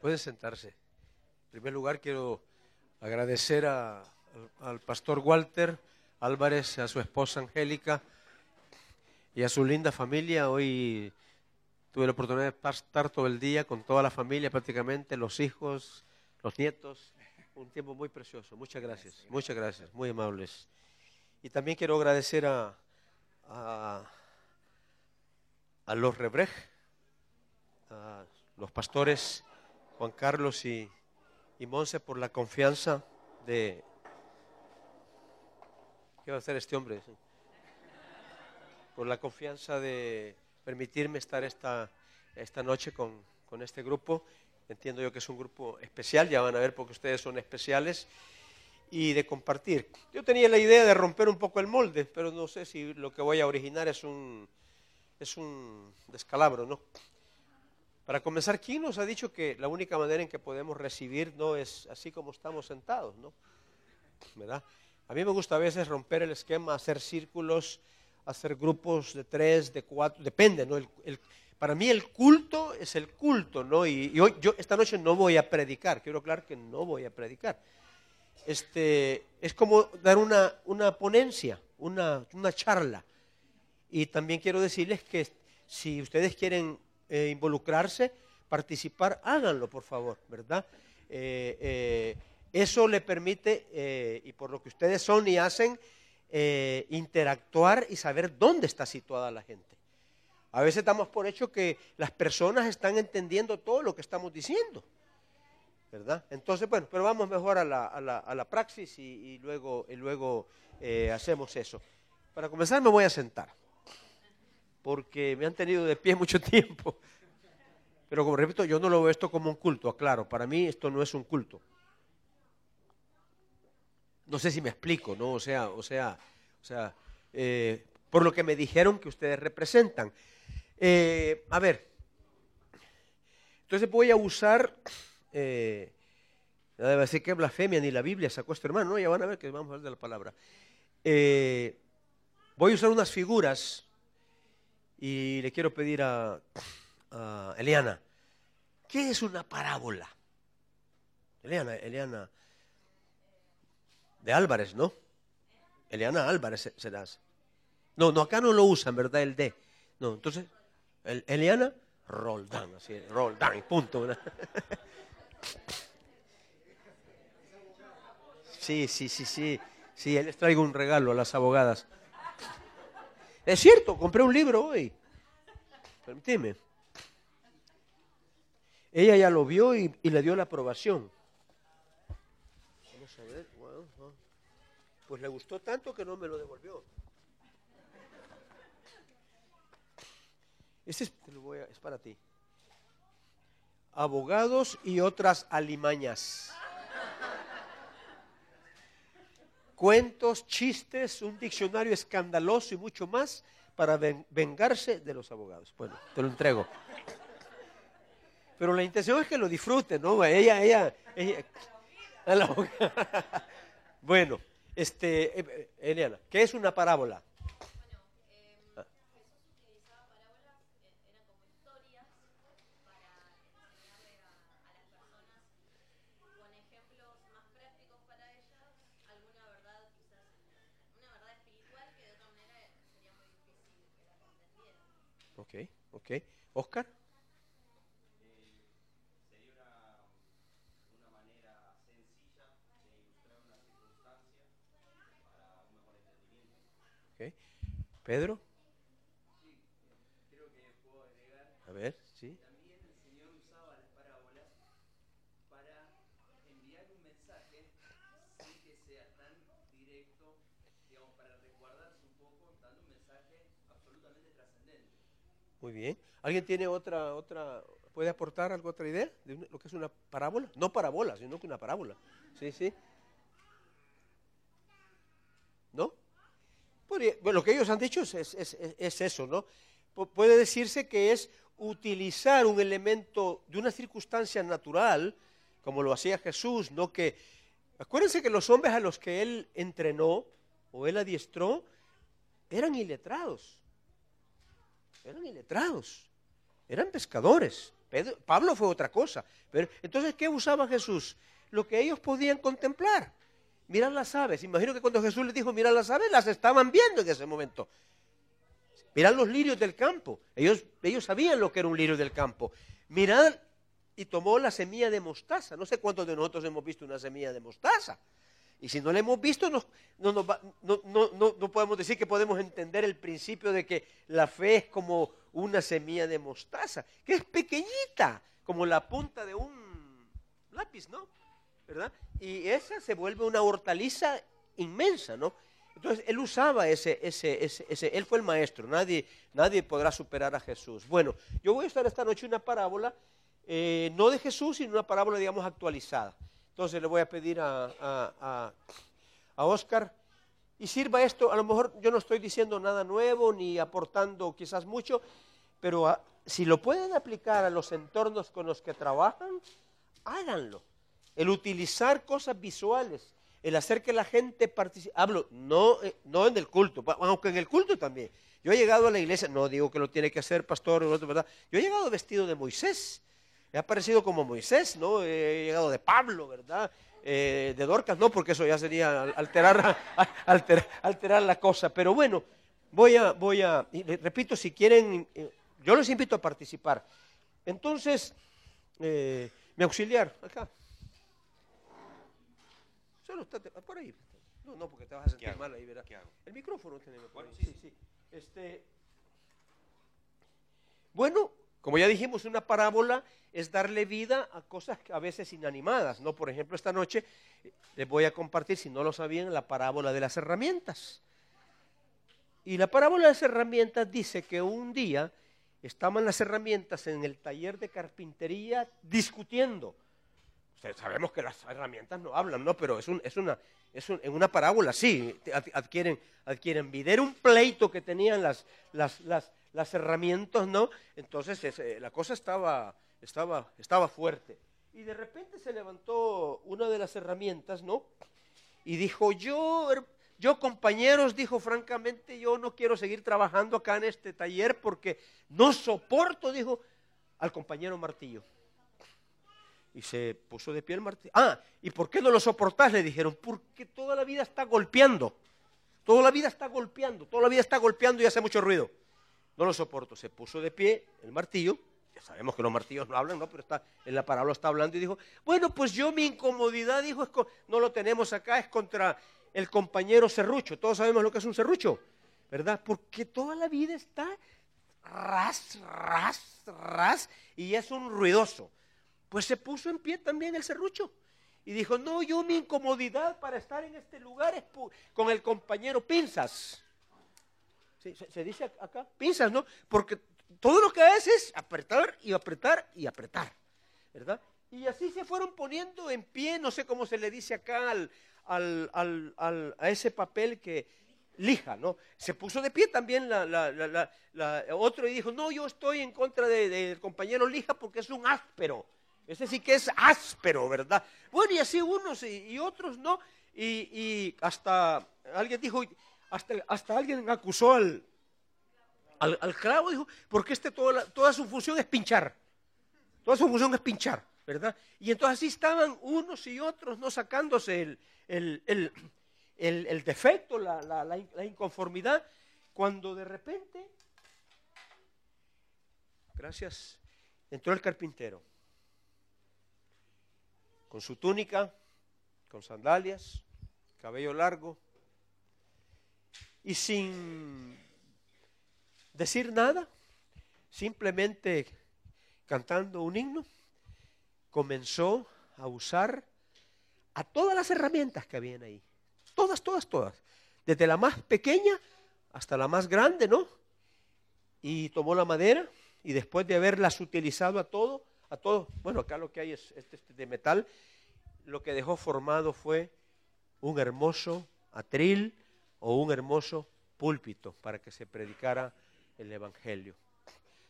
Pueden sentarse. En primer lugar, quiero agradecer a- al, al pastor Walter Álvarez, a su esposa Angélica y a su linda familia. Hoy tuve la oportunidad de estar todo el día con toda la familia prácticamente, los hijos, los nietos. Un tiempo muy precioso. Muchas gracias. Muchas gracias. Muy amables. Y también quiero agradecer a, a, a los Rebrej, a los pastores Juan Carlos y, y Monse por la confianza de... ¿Qué va a hacer este hombre? Por la confianza de permitirme estar esta, esta noche con, con este grupo. Entiendo yo que es un grupo especial, ya van a ver porque ustedes son especiales. Y de compartir. Yo tenía la idea de romper un poco el molde, pero no sé si lo que voy a originar es un, es un descalabro, ¿no? Para comenzar, ¿quién nos ha dicho que la única manera en que podemos recibir no es así como estamos sentados, ¿no? ¿Verdad? A mí me gusta a veces romper el esquema, hacer círculos, hacer grupos de tres, de cuatro, depende, ¿no? Para mí el culto es el culto, ¿no? Y, y hoy, yo esta noche no voy a predicar, quiero aclarar que no voy a predicar. Este, es como dar una, una ponencia, una, una charla. Y también quiero decirles que si ustedes quieren eh, involucrarse, participar, háganlo, por favor, ¿verdad? Eh, eh, eso le permite, y por lo que ustedes son y hacen, interactuar y saber dónde está situada la gente. A veces damos por hecho que las personas están entendiendo todo lo que estamos diciendo. ¿verdad? Entonces, bueno, pero vamos mejor a la, a la, praxis y, luego, hacemos eso. Para comenzar me voy a sentar, porque me han tenido de pie mucho tiempo. Pero como repito, yo no lo veo esto como un culto, aclaro, para mí esto no es un culto. No sé si me explico, ¿no? O sea, o sea, o sea, eh, por lo que me dijeron que ustedes representan. Eh, a ver, entonces voy a usar eh, ya debe decir que blasfemia, ni la Biblia sacó este hermano, no, ya van a ver que vamos a hablar de la palabra. Voy a usar unas figuras y le quiero pedir a, a Eliana, ¿qué es una parábola? Eliana, Eliana, de Álvarez, ¿no? Eliana Álvarez se- serás. No, no, acá no lo usan, ¿verdad? El D. No, entonces, el- Eliana Roldán, así, Roldán, punto. Sí, sí, sí, sí. Sí, les traigo un regalo a las abogadas. Es cierto, compré un libro hoy. Permíteme. Ella ya lo vio y, le dio la aprobación. Vamos a ver. Pues le gustó tanto que no me lo devolvió. Este es, te lo voy a- es para ti. Abogados y otras alimañas. Cuentos, chistes, un diccionario escandaloso y mucho más para ven- vengarse de los abogados. Bueno, te lo entrego. Pero la intención es que lo disfruten, ¿no? Ella, ella, ella. a. Bueno, este, eh, eh, Eliana, ¿qué es una parábola? Bueno, eh, Jesús utilizaba parábolas, eh, eran como historias para enseñarle a, a las personas con ejemplos más prácticos para ellas alguna verdad quizás, una verdad espiritual que de otra manera sería muy difícil que la comprendieran. Ok, ok. Oscar. sería una, una manera sencilla de ilustrar una circunstancia para un mejor ok. Pedro. Creo que puedo agregar, A ver, sí. también el Señor usaba las parábolas para enviar un mensaje sin que sea tan directo, digamos, para resguardarse un poco, dando un mensaje absolutamente trascendente. Muy bien. ¿Alguien tiene otra, otra, puede aportar algo, otra idea de lo que es una parábola? No parabola, sino que una parábola. Sí, sí. ¿No? Bueno, lo que ellos han dicho es, es- es- es eso, ¿no? Pu- puede decirse que es utilizar un elemento de una circunstancia natural, como lo hacía Jesús, ¿no? Que, acuérdense que los hombres a los que él entrenó o él adiestró eran iletrados eran iletrados, eran pescadores. Pedro- Pablo fue otra cosa. Pero, entonces, ¿qué usaba Jesús? Lo que ellos podían contemplar. Mirar las aves. Imagino que cuando Jesús les dijo mirar las aves, las estaban viendo en ese momento. Mirad los lirios del campo. Ellos, ellos sabían lo que era un lirio del campo. Mirad y tomó la semilla de mostaza. No sé cuántos de nosotros hemos visto una semilla de mostaza. Y si no la hemos visto, no, no, no- no podemos decir que podemos entender el principio de que la fe es como una semilla de mostaza, que es pequeñita, como la punta de un lápiz, ¿no? ¿Verdad? Y esa se vuelve una hortaliza inmensa, ¿no? Entonces, él usaba ese, ese, ese, ese- él fue el maestro, nadie, nadie podrá superar a Jesús. Bueno, yo voy a estar esta noche una parábola, eh, no de Jesús, sino una parábola, digamos, actualizada. Entonces le voy a pedir a, a, a, a Oscar, y sirva esto, a lo mejor yo no estoy diciendo nada nuevo ni aportando quizás mucho, pero ah, si lo pueden aplicar a los entornos con los que trabajan, háganlo. El utilizar cosas visuales, el hacer que la gente participe. Hablo, no, eh, no en el culto, aunque en el culto también. Yo he llegado a la iglesia, no digo que lo tiene que hacer pastor, o otro, ¿verdad? Yo he llegado vestido de Moisés. He aparecido como Moisés, ¿no? He llegado de Pablo, ¿verdad? Eh, de Dorcas, no, porque eso ya sería alterar, alterar, alterar la cosa. Pero bueno, voy a, voy a, y repito, si quieren, eh, yo les invito a participar. Entonces, eh, mi auxiliar, acá. Solo estate por ahí. No, no, porque te vas a sentir mal ahí, ¿verdad? ¿Qué hago? El micrófono tenemos. por Bueno, ahí, sí, sí, sí. Este, bueno, como ya dijimos, una parábola es darle vida a cosas a veces inanimadas, ¿no? Por ejemplo, esta noche eh, les voy a compartir, si no lo sabían, la parábola de las herramientas. Y la parábola de las herramientas dice que un día estaban las herramientas en el taller de carpintería discutiendo. Sabemos que las herramientas no hablan, ¿no? Pero es, es una, es en una parábola, sí, adquieren, adquieren vida. Era un pleito que tenían las, las, las, las herramientas, ¿no? Entonces es, eh, la cosa estaba, estaba, estaba fuerte. Y de repente se levantó una de las herramientas, ¿no? Y dijo, yo, yo compañeros, dijo francamente, yo no quiero seguir trabajando acá en este taller porque no soporto, dijo, al compañero Martillo. Y se puso de pie el martillo. Ah, ¿y por qué no lo soportás? Le dijeron, porque toda la vida está golpeando. Toda la vida está golpeando, toda la vida está golpeando y hace mucho ruido. No lo soporto. Se puso de pie el martillo. Ya sabemos que los martillos no hablan, ¿no? Pero está, en la parábola está hablando y dijo, bueno, pues yo mi incomodidad, dijo, es no lo tenemos acá, es contra el compañero serrucho. Todos sabemos lo que es un serrucho, ¿verdad? Porque toda la vida está ras, ras, ras, y es un ruidoso. Pues se puso en pie también el serrucho. Y dijo, no, yo mi incomodidad para estar en este lugar es con el compañero Pinzas. Se, dice ac- acá, pinzas, ¿no? Porque todo lo que hace es apretar y apretar y apretar, ¿verdad? Y así se fueron poniendo en pie, no sé cómo se le dice acá al, al- al- al- a ese papel que lija, ¿no? Se puso de pie también la, la- la- otro y dijo, no, yo estoy en contra de- del compañero lija porque es un áspero. Ese sí que es áspero, ¿verdad? Bueno, y así unos y, y otros no. Y, y hasta alguien dijo, hasta, hasta alguien acusó al, al, al clavo, dijo, porque este toda, su función es pinchar. Toda su función es pinchar, ¿verdad? Y entonces así estaban unos y otros, no sacándose el, el, el- el- defecto, la, la- la inconformidad, cuando de repente, gracias, entró el carpintero, con su túnica, con sandalias, cabello largo, y sin decir nada, simplemente cantando un himno, comenzó a usar a todas las herramientas que habían ahí. Todas, todas, todas. Desde la más pequeña hasta la más grande, ¿no? Y tomó la madera y después de haberlas utilizado a todo, a todo, bueno, acá lo que hay es este, este de metal, lo que dejó formado fue un hermoso atril o un hermoso púlpito para que se predicara el Evangelio.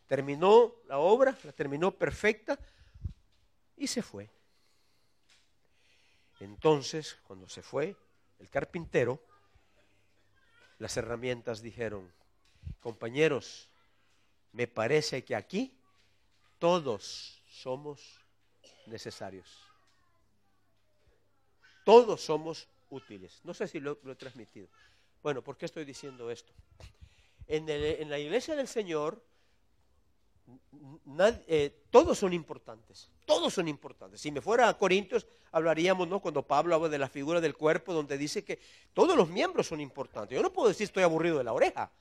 Terminó la obra, la terminó perfecta y se fue. Entonces, cuando se fue, el carpintero, las herramientas dijeron, compañeros, me parece que aquí todos somos necesarios. Todos somos útiles. No sé si lo, lo he transmitido. Bueno, ¿por qué estoy diciendo esto? En, la iglesia del Señor, eh, todos son importantes. Todos son importantes. Si me fuera a Corintios, hablaríamos, ¿no? Cuando Pablo habla de la figura del cuerpo, donde dice que todos los miembros son importantes. Yo no puedo decir estoy aburrido de la oreja.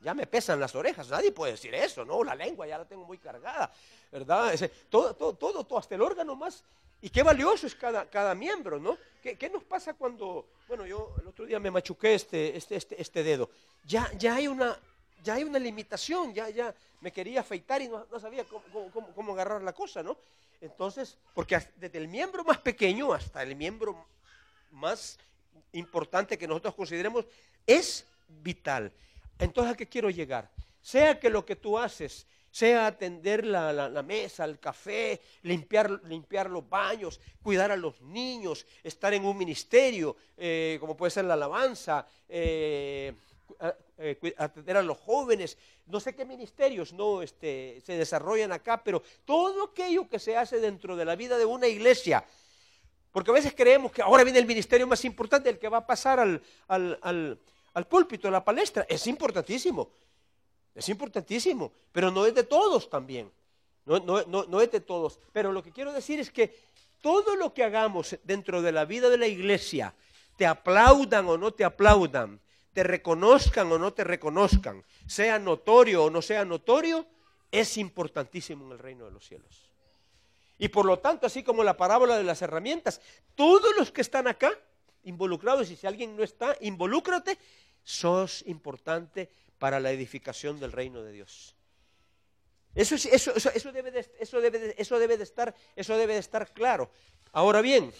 Ya me pesan las orejas, nadie puede decir eso, ¿no? La lengua ya la tengo muy cargada, ¿verdad? Todo, todo, todo, todo, hasta el órgano más. Y qué valioso es cada, cada miembro, ¿no? ¿Qué, qué nos pasa cuando, bueno, yo el otro día me machuqué este, este, este, este dedo? Ya, ya, hay una, ya hay una limitación, ya, ya me quería afeitar y no, no sabía cómo, cómo- cómo- agarrar la cosa, ¿no? Entonces, porque desde el miembro más pequeño hasta el miembro más importante que nosotros consideremos es vital. Entonces, ¿a qué quiero llegar? Sea que lo que tú haces sea atender la, la- la mesa, el café, limpiar, limpiar los baños, cuidar a los niños, estar en un ministerio, eh, como puede ser la alabanza, eh, eh, atender a los jóvenes, no sé qué ministerios no este, se desarrollan acá, pero todo aquello que se hace dentro de la vida de una iglesia, porque a veces creemos que ahora viene el ministerio más importante, el que va a pasar al, al, al- al púlpito, a la palestra. Es importantísimo, es importantísimo, pero no es de todos también. No, es de todos. Pero lo que quiero decir es que todo lo que hagamos dentro de la vida de la iglesia, te aplaudan o no te aplaudan, te reconozcan o no te reconozcan, sea notorio o no sea notorio, es importantísimo en el reino de los cielos. Y por lo tanto, así como la parábola de las herramientas, todos los que están acá involucrados, y si alguien no está, involúcrate, sos importante para la edificación del reino de Dios. Eso, es- eso, eso, eso debe de, eso, debe de- eso, debe de estar, eso debe de estar claro. Ahora bien,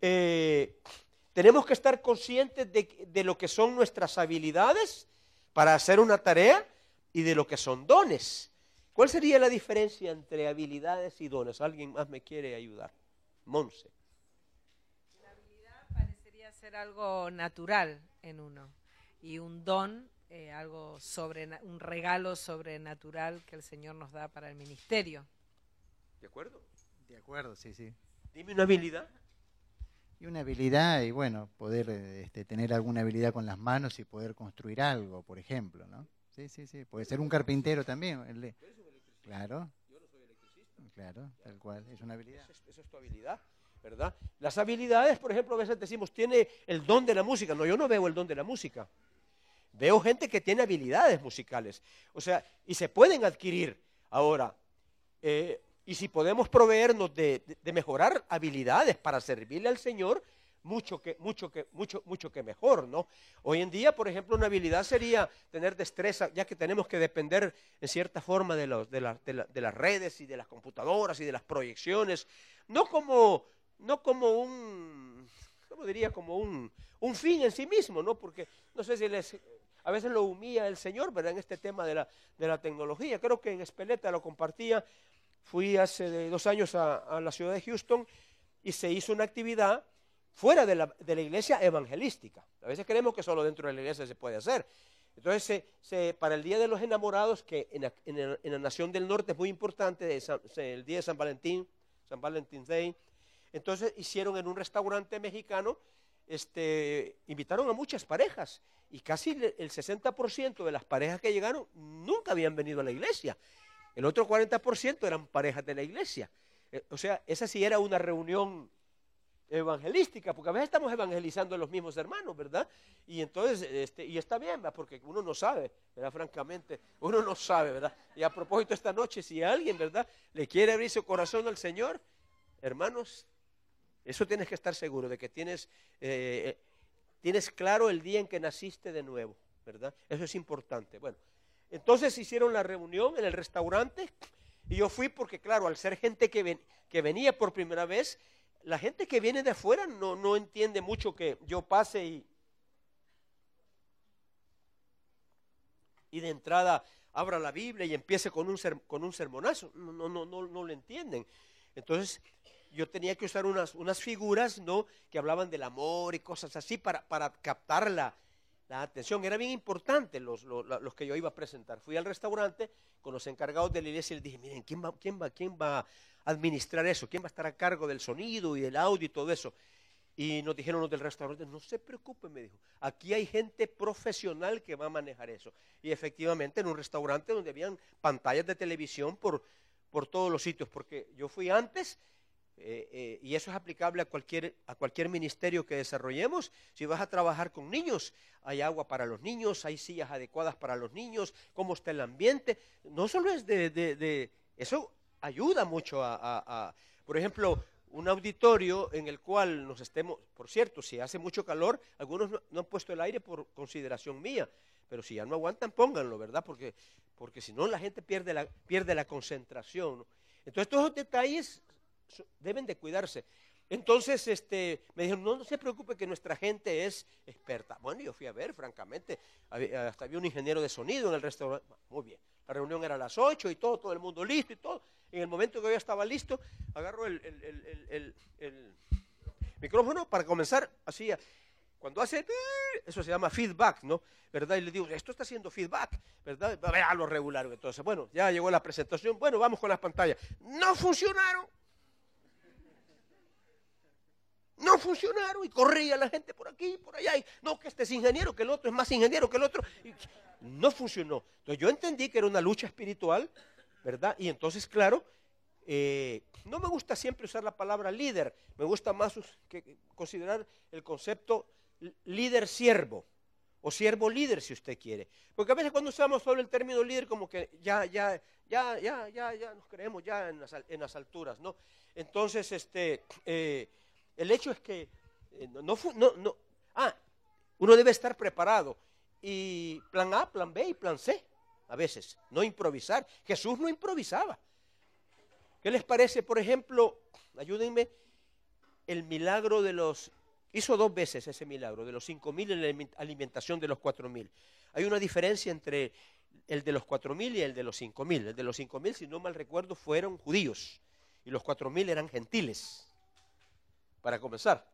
eh, tenemos que estar conscientes de, de lo que son nuestras habilidades para hacer una tarea y de lo que son dones. ¿Cuál sería la diferencia entre habilidades y dones? ¿Alguien más me quiere ayudar? Monse. La habilidad parecería ser algo natural en uno y un don, eh, algo sobre, un regalo sobrenatural que el Señor nos da para el ministerio. ¿De acuerdo? De acuerdo, sí, sí. Dime una habilidad. Y una habilidad, y bueno, poder este, tener alguna habilidad con las manos y poder construir algo, por ejemplo, ¿no? Sí, sí, sí. Puede ser un carpintero también. el Claro. Claro, tal cual. Es una habilidad. Esa es, esa es tu habilidad, ¿verdad? Las habilidades, por ejemplo, a veces decimos, tiene el don de la música. No, yo no veo el don de la música. Veo gente que tiene habilidades musicales. O sea, y se pueden adquirir. Ahora, eh, y si podemos proveernos de, mejorar habilidades para servirle al Señor, mucho que, mucho mucho, mucho que mejor, ¿no? Hoy en día, por ejemplo, una habilidad sería tener destreza, ya que tenemos que depender en cierta forma de las redes y de las computadoras y de las proyecciones, no como, no como un, ¿cómo diría? Como un, un fin en sí mismo, ¿no? Porque no sé si les, a veces lo humilla el Señor, ¿verdad? En este tema de la, de la tecnología. Creo que en Espeleta lo compartía. Fui hace dos años a, a la ciudad de Houston y se hizo una actividad fuera de la, de la iglesia evangelística. A veces creemos que solo dentro de la iglesia se puede hacer. Entonces, para el Día de los Enamorados, que en la, en en la Nación del Norte es muy importante, el Día de San Valentín, San Valentine's Day, entonces hicieron en un restaurante mexicano, este, invitaron a muchas parejas y casi el 60% de las parejas que llegaron nunca habían venido a la iglesia. El otro 40% eran parejas de la iglesia. Eh, O sea, esa sí era una reunión evangelística, porque a veces estamos evangelizando a los mismos hermanos, ¿verdad? Y entonces, este, y está bien, ¿verdad? porque uno no sabe, ¿verdad? Francamente, uno no sabe, ¿verdad? Y a propósito, esta noche, si alguien, ¿verdad? Le quiere abrir su corazón al Señor, hermanos, eso tienes que estar seguro de que tienes, eh, tienes claro el día en que naciste de nuevo, ¿verdad? Eso es importante. Bueno, entonces hicieron la reunión en el restaurante y yo fui porque, claro, al ser gente que, ven- que venía por primera vez, la gente que viene de afuera no, no entiende mucho que yo pase y, y de entrada abra la Biblia y empiece con un, con un sermonazo. No, no, no, no lo entienden. Entonces yo tenía que usar unas, unas figuras ¿no? que hablaban del amor y cosas así para, para captar la, la atención. Era bien importante los, los, los que yo iba a presentar. Fui al restaurante con los encargados de la iglesia y les dije, miren, ¿quién va, quién, va, ¿quién va a administrar eso? ¿Quién va a estar a cargo del sonido y del audio y todo eso? Y nos dijeron los del restaurante, no se preocupen, me dijo, aquí hay gente profesional que va a manejar eso. Y efectivamente en un restaurante donde habían pantallas de televisión por, por todos los sitios, porque yo fui antes eh, eh, y eso es aplicable a cualquier, a cualquier ministerio que desarrollemos. Si vas a trabajar con niños, hay agua para los niños, hay sillas adecuadas para los niños, cómo está el ambiente. No solo es de... de- de- eso ayuda mucho a, a- a- por ejemplo, un auditorio en el cual nos estemos, por cierto, si hace mucho calor, algunos no, no han puesto el aire por consideración mía, pero si ya no aguantan, pónganlo, ¿verdad? Porque, porque si no, la gente pierde la, pierde la concentración. Entonces, todos esos detalles deben de cuidarse. Entonces, este, me dijeron, no, se preocupe que nuestra gente es experta. Bueno, yo fui a ver, francamente, hasta había un ingeniero de sonido en el restaurante. Muy bien, la reunión era a las 8 y todo, todo el mundo listo y todo. En el momento que yo estaba listo, agarro el, micrófono para comenzar, así, cuando hace, eso se llama feedback, ¿no? ¿Verdad? Y le digo, esto está haciendo feedback, ¿verdad? Vea lo regular. Entonces, bueno, ya llegó la presentación, bueno, vamos con las pantallas. No funcionaron. No funcionaron y corría la gente por aquí, por allá. Y, no, que este es ingeniero, que el otro es más ingeniero que el otro. Y no funcionó. Entonces yo entendí que era una lucha espiritual, ¿verdad? Y entonces, claro, eh, no me gusta siempre usar la palabra líder, me gusta más que- considerar el concepto l- líder-siervo o siervo-líder si usted quiere. Porque a veces cuando usamos solo el término líder como que ya, ya, ya, ya, ya, ya nos creemos ya en las, en las alturas, ¿no? Entonces, este, eh, el hecho es que eh, no, no no, ah, uno debe estar preparado. Y plan A, plan B y plan C, a veces, no improvisar. Jesús no improvisaba. ¿Qué les parece, por ejemplo, ayúdenme, el milagro de los... Hizo dos veces ese milagro, de los cinco mil y la aliment- alimentación de los cuatro mil. Hay una diferencia entre el de los cuatro mil y el de los cinco mil. El de los cinco mil, si no mal recuerdo, fueron judíos y los cuatro mil eran gentiles, para comenzar,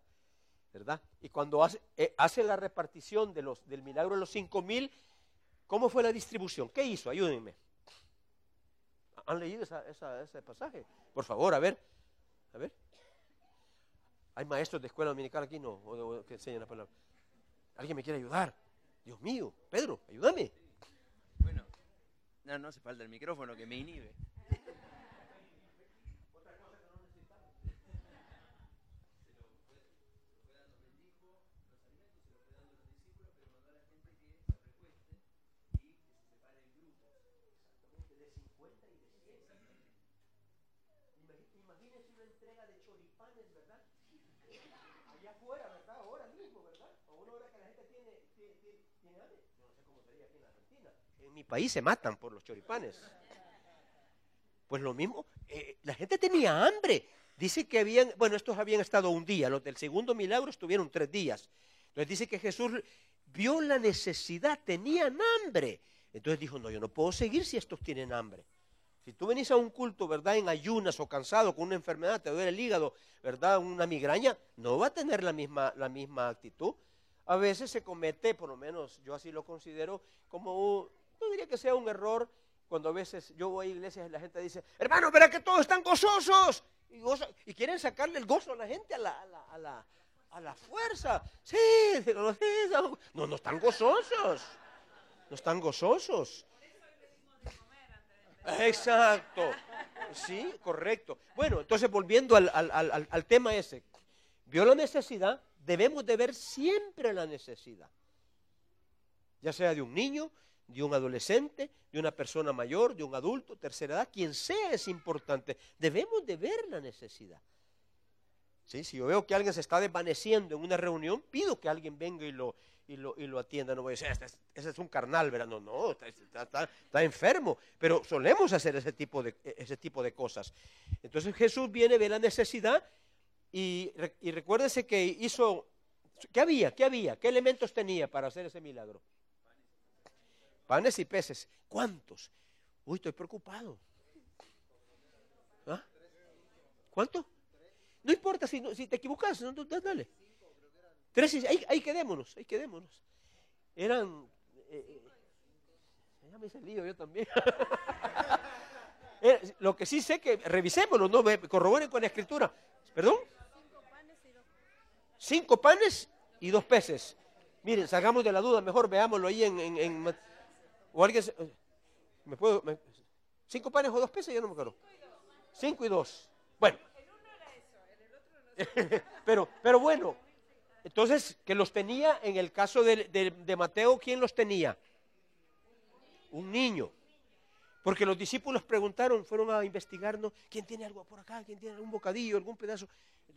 ¿verdad? Y cuando hace, eh, hace la repartición de los, del milagro de los cinco mil, ¿cómo fue la distribución? ¿Qué hizo? Ayúdenme. ¿Han leído esa- esa- ese pasaje? Por favor, a ver. A ver. ¿Hay maestros de escuela dominical aquí? No, o- o que enseñan la palabra. ¿Alguien me quiere ayudar? Dios mío, Pedro, ayúdame. Bueno, no, no hace falta el micrófono que me inhibe. Imagínense una entrega de choripanes, ¿verdad? Allá afuera, ¿verdad? Ahora mismo, ¿verdad? A una hora que la gente tiene, tiene, tiene- tiene hambre. Yo no sé cómo sería aquí en Argentina. En mi país se matan por los choripanes. Pues lo mismo, eh, la gente tenía hambre. Dice que habían, bueno, estos habían estado un día, los del segundo milagro estuvieron tres días. Entonces dice que Jesús vio la necesidad, tenían hambre. Entonces dijo, no, yo no puedo seguir si estos tienen hambre. Si tú venís a un culto, ¿verdad? En ayunas o cansado con una enfermedad, te duele el hígado, ¿verdad? Una migraña, no va a tener la misma, la misma actitud. A veces se comete, por lo menos yo así lo considero, como, no diría que sea un error, cuando a veces yo voy a iglesias y la gente dice, hermano, verá que todos están gozosos. Y, quieren sacarle el gozo a la gente a la, a la, a la, a la fuerza. Sí, no, no, están gozosos. No están gozosos. Exacto. Sí, correcto. Bueno, entonces volviendo al- al- al- al tema ese, vio la necesidad, debemos de ver siempre la necesidad, ya sea de un niño, de un adolescente, de una persona mayor, de un adulto, tercera edad, quien sea es importante, debemos de ver la necesidad. ¿Sí? Si yo veo que alguien se está desvaneciendo en una reunión, pido que alguien venga y lo, y lo, y lo atienda. No voy a decir, "Este es- ese es un carnal, ¿verdad? No, no, está, está- está- está enfermo. Pero solemos hacer ese tipo, de, ese tipo de cosas. Entonces Jesús viene, ve la necesidad y, y que hizo, ¿qué había? ¿Qué había? ¿Qué elementos tenía para hacer ese milagro? Panes y peces. ¿Cuántos? Uy, estoy preocupado. ¿Ah? ¿Cuánto? No importa si, si te equivocas, no, dale. Tres ahí, ahí quedémonos, ahí quedémonos. eran... eh, eh, ya me hice lío yo también. Era- lo que sí sé que revisémoslo, no corroboren con la escritura. ¿Perdón? Cinco panes y dos peces. Miren, salgamos de la duda, mejor veámoslo ahí en... o alguien... se- ¿Cinco panes o dos peces? Yo no me acuerdo. Cinco y dos. Bueno. pero, pero bueno, entonces, que los tenía, en el caso de, de- de Mateo, ¿quién los tenía? Un niño. Porque los discípulos preguntaron, fueron a investigarnos, ¿quién tiene algo por acá? ¿Quién tiene algún bocadillo, algún pedazo?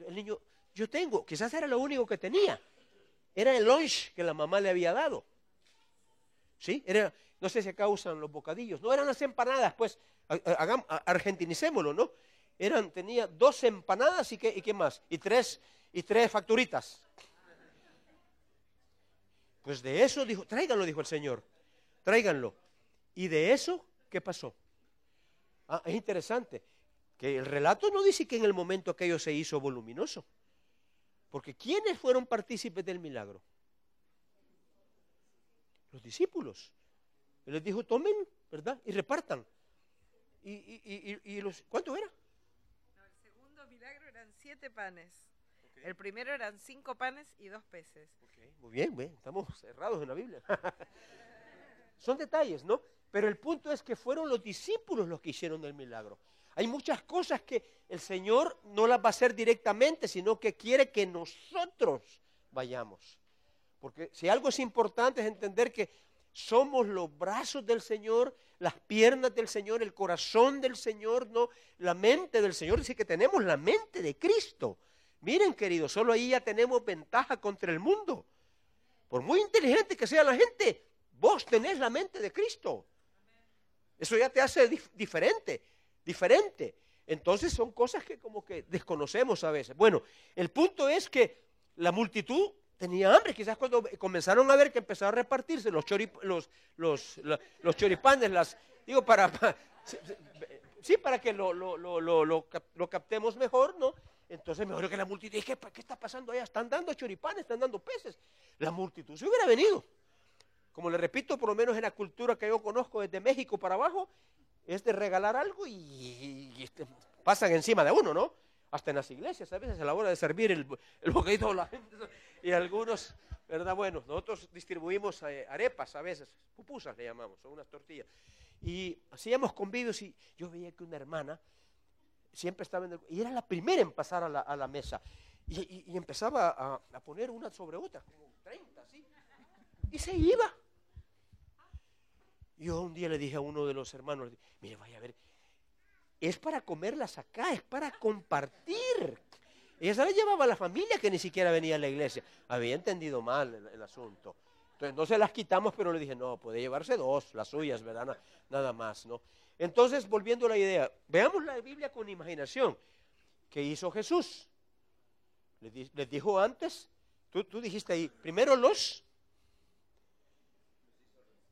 El niño, yo tengo, quizás era lo único que tenía. Era el lunch que la mamá le había dado. ¿Sí? Era, no sé si acá usan los bocadillos. No eran las empanadas, pues, ha- ha- hagam- argentinicémoslo, ¿no? Eran, tenía dos empanadas y qué, y qué más. Y tres, y tres facturitas. Pues de eso dijo, tráiganlo, dijo el Señor. Tráiganlo. Y de eso, ¿qué pasó? Ah, es interesante que el relato no dice que en el momento aquello se hizo voluminoso. Porque ¿quiénes fueron partícipes del milagro? Los discípulos. Él les dijo, tomen, ¿verdad? Y repartan. Y, y- y- y- y los, ¿Cuánto era? No, el segundo milagro eran siete panes. El primero eran cinco panes y dos peces. Muy bien, bien, estamos cerrados en la Biblia. Son detalles, ¿no? Pero el punto es que fueron los discípulos los que hicieron el milagro. Hay muchas cosas que el Señor no las va a hacer directamente, sino que quiere que nosotros vayamos. Porque si algo es importante es entender que somos los brazos del Señor, las piernas del Señor, el corazón del Señor, no la mente del Señor. Dice que tenemos la mente de Cristo. Miren, queridos, solo ahí ya tenemos ventaja contra el mundo. Por muy inteligente que sea la gente, vos tenés la mente de Cristo. Eso ya te hace dif- diferente, diferente. Entonces son cosas que como que desconocemos a veces. Bueno, el punto es que la multitud tenía hambre. Quizás cuando comenzaron a ver que empezaron a repartirse los, chorip- los, los, los choripanes, las, digo, para, pa- sí, para que lo, lo, lo, lo, lo cap- lo captemos mejor, ¿no? Entonces mejor que la multitud, ¿qué, pa- ¿qué está pasando allá? Están dando choripanes, están dando peces. La multitud se hubiera venido. Como le repito, por lo menos en la cultura que yo conozco desde México para abajo, es de regalar algo y, y este, pasan encima de uno, ¿no? Hasta en las iglesias, a veces a la hora de servir el, el bocadito a la gente. Y algunos, ¿verdad? Bueno, nosotros distribuimos eh, arepas a veces, pupusas le llamamos, son unas tortillas. Y hacíamos convivios y yo veía que una hermana siempre estaba en el, y era la primera en pasar a la, mesa. Y, empezaba a, a poner una sobre otra, como 30, así. Y se iba. Yo un día le dije a uno de los hermanos, mire, vaya a ver, es para comerlas acá, es para compartir. Ella se la llevaba a la familia que ni siquiera venía a la iglesia. Había entendido mal el, asunto. Entonces no se las quitamos, pero le dije, no, puede llevarse dos, las suyas, ¿verdad? Na- nada más, ¿no? Entonces, volviendo a la idea, veamos la Biblia con imaginación. ¿Qué hizo Jesús? Les dijo antes, tú, tú dijiste ahí, primero los,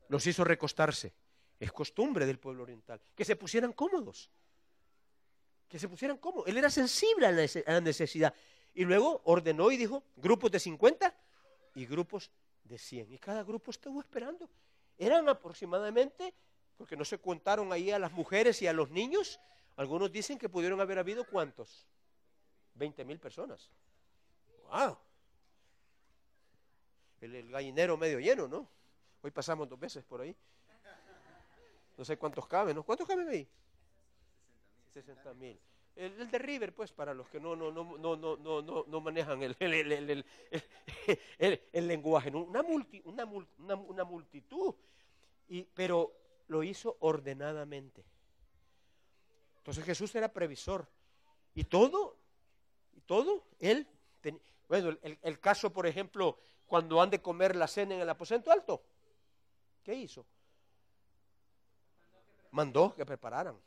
los hizo recostarse. Es costumbre del pueblo oriental, que se pusieran cómodos. Que se pusieran cómodos. Él era sensible a la necesidad. Y luego ordenó y dijo, grupos de 50 y grupos de 100. Y cada grupo estuvo esperando. Eran aproximadamente, porque no se contaron ahí a las mujeres y a los niños, algunos dicen que pudieron haber habido cuántos? 20 mil personas. ¡Wow! El, el gallinero medio lleno, ¿no? Hoy pasamos dos veces por ahí. No sé cuántos caben, ¿no? ¿Cuántos caben ahí? 60 mil. El, de River, pues, para los que no, no, no, no, no, no, no, manejan el, el, el, lenguaje. Una, multi- una, una- una multitud. Y, pero lo hizo ordenadamente. Entonces Jesús era previsor. Y todo, y todo, él. bueno, el, el caso, por ejemplo, cuando han de comer la cena en el aposento alto. ¿Qué hizo? Mandó que prepararan.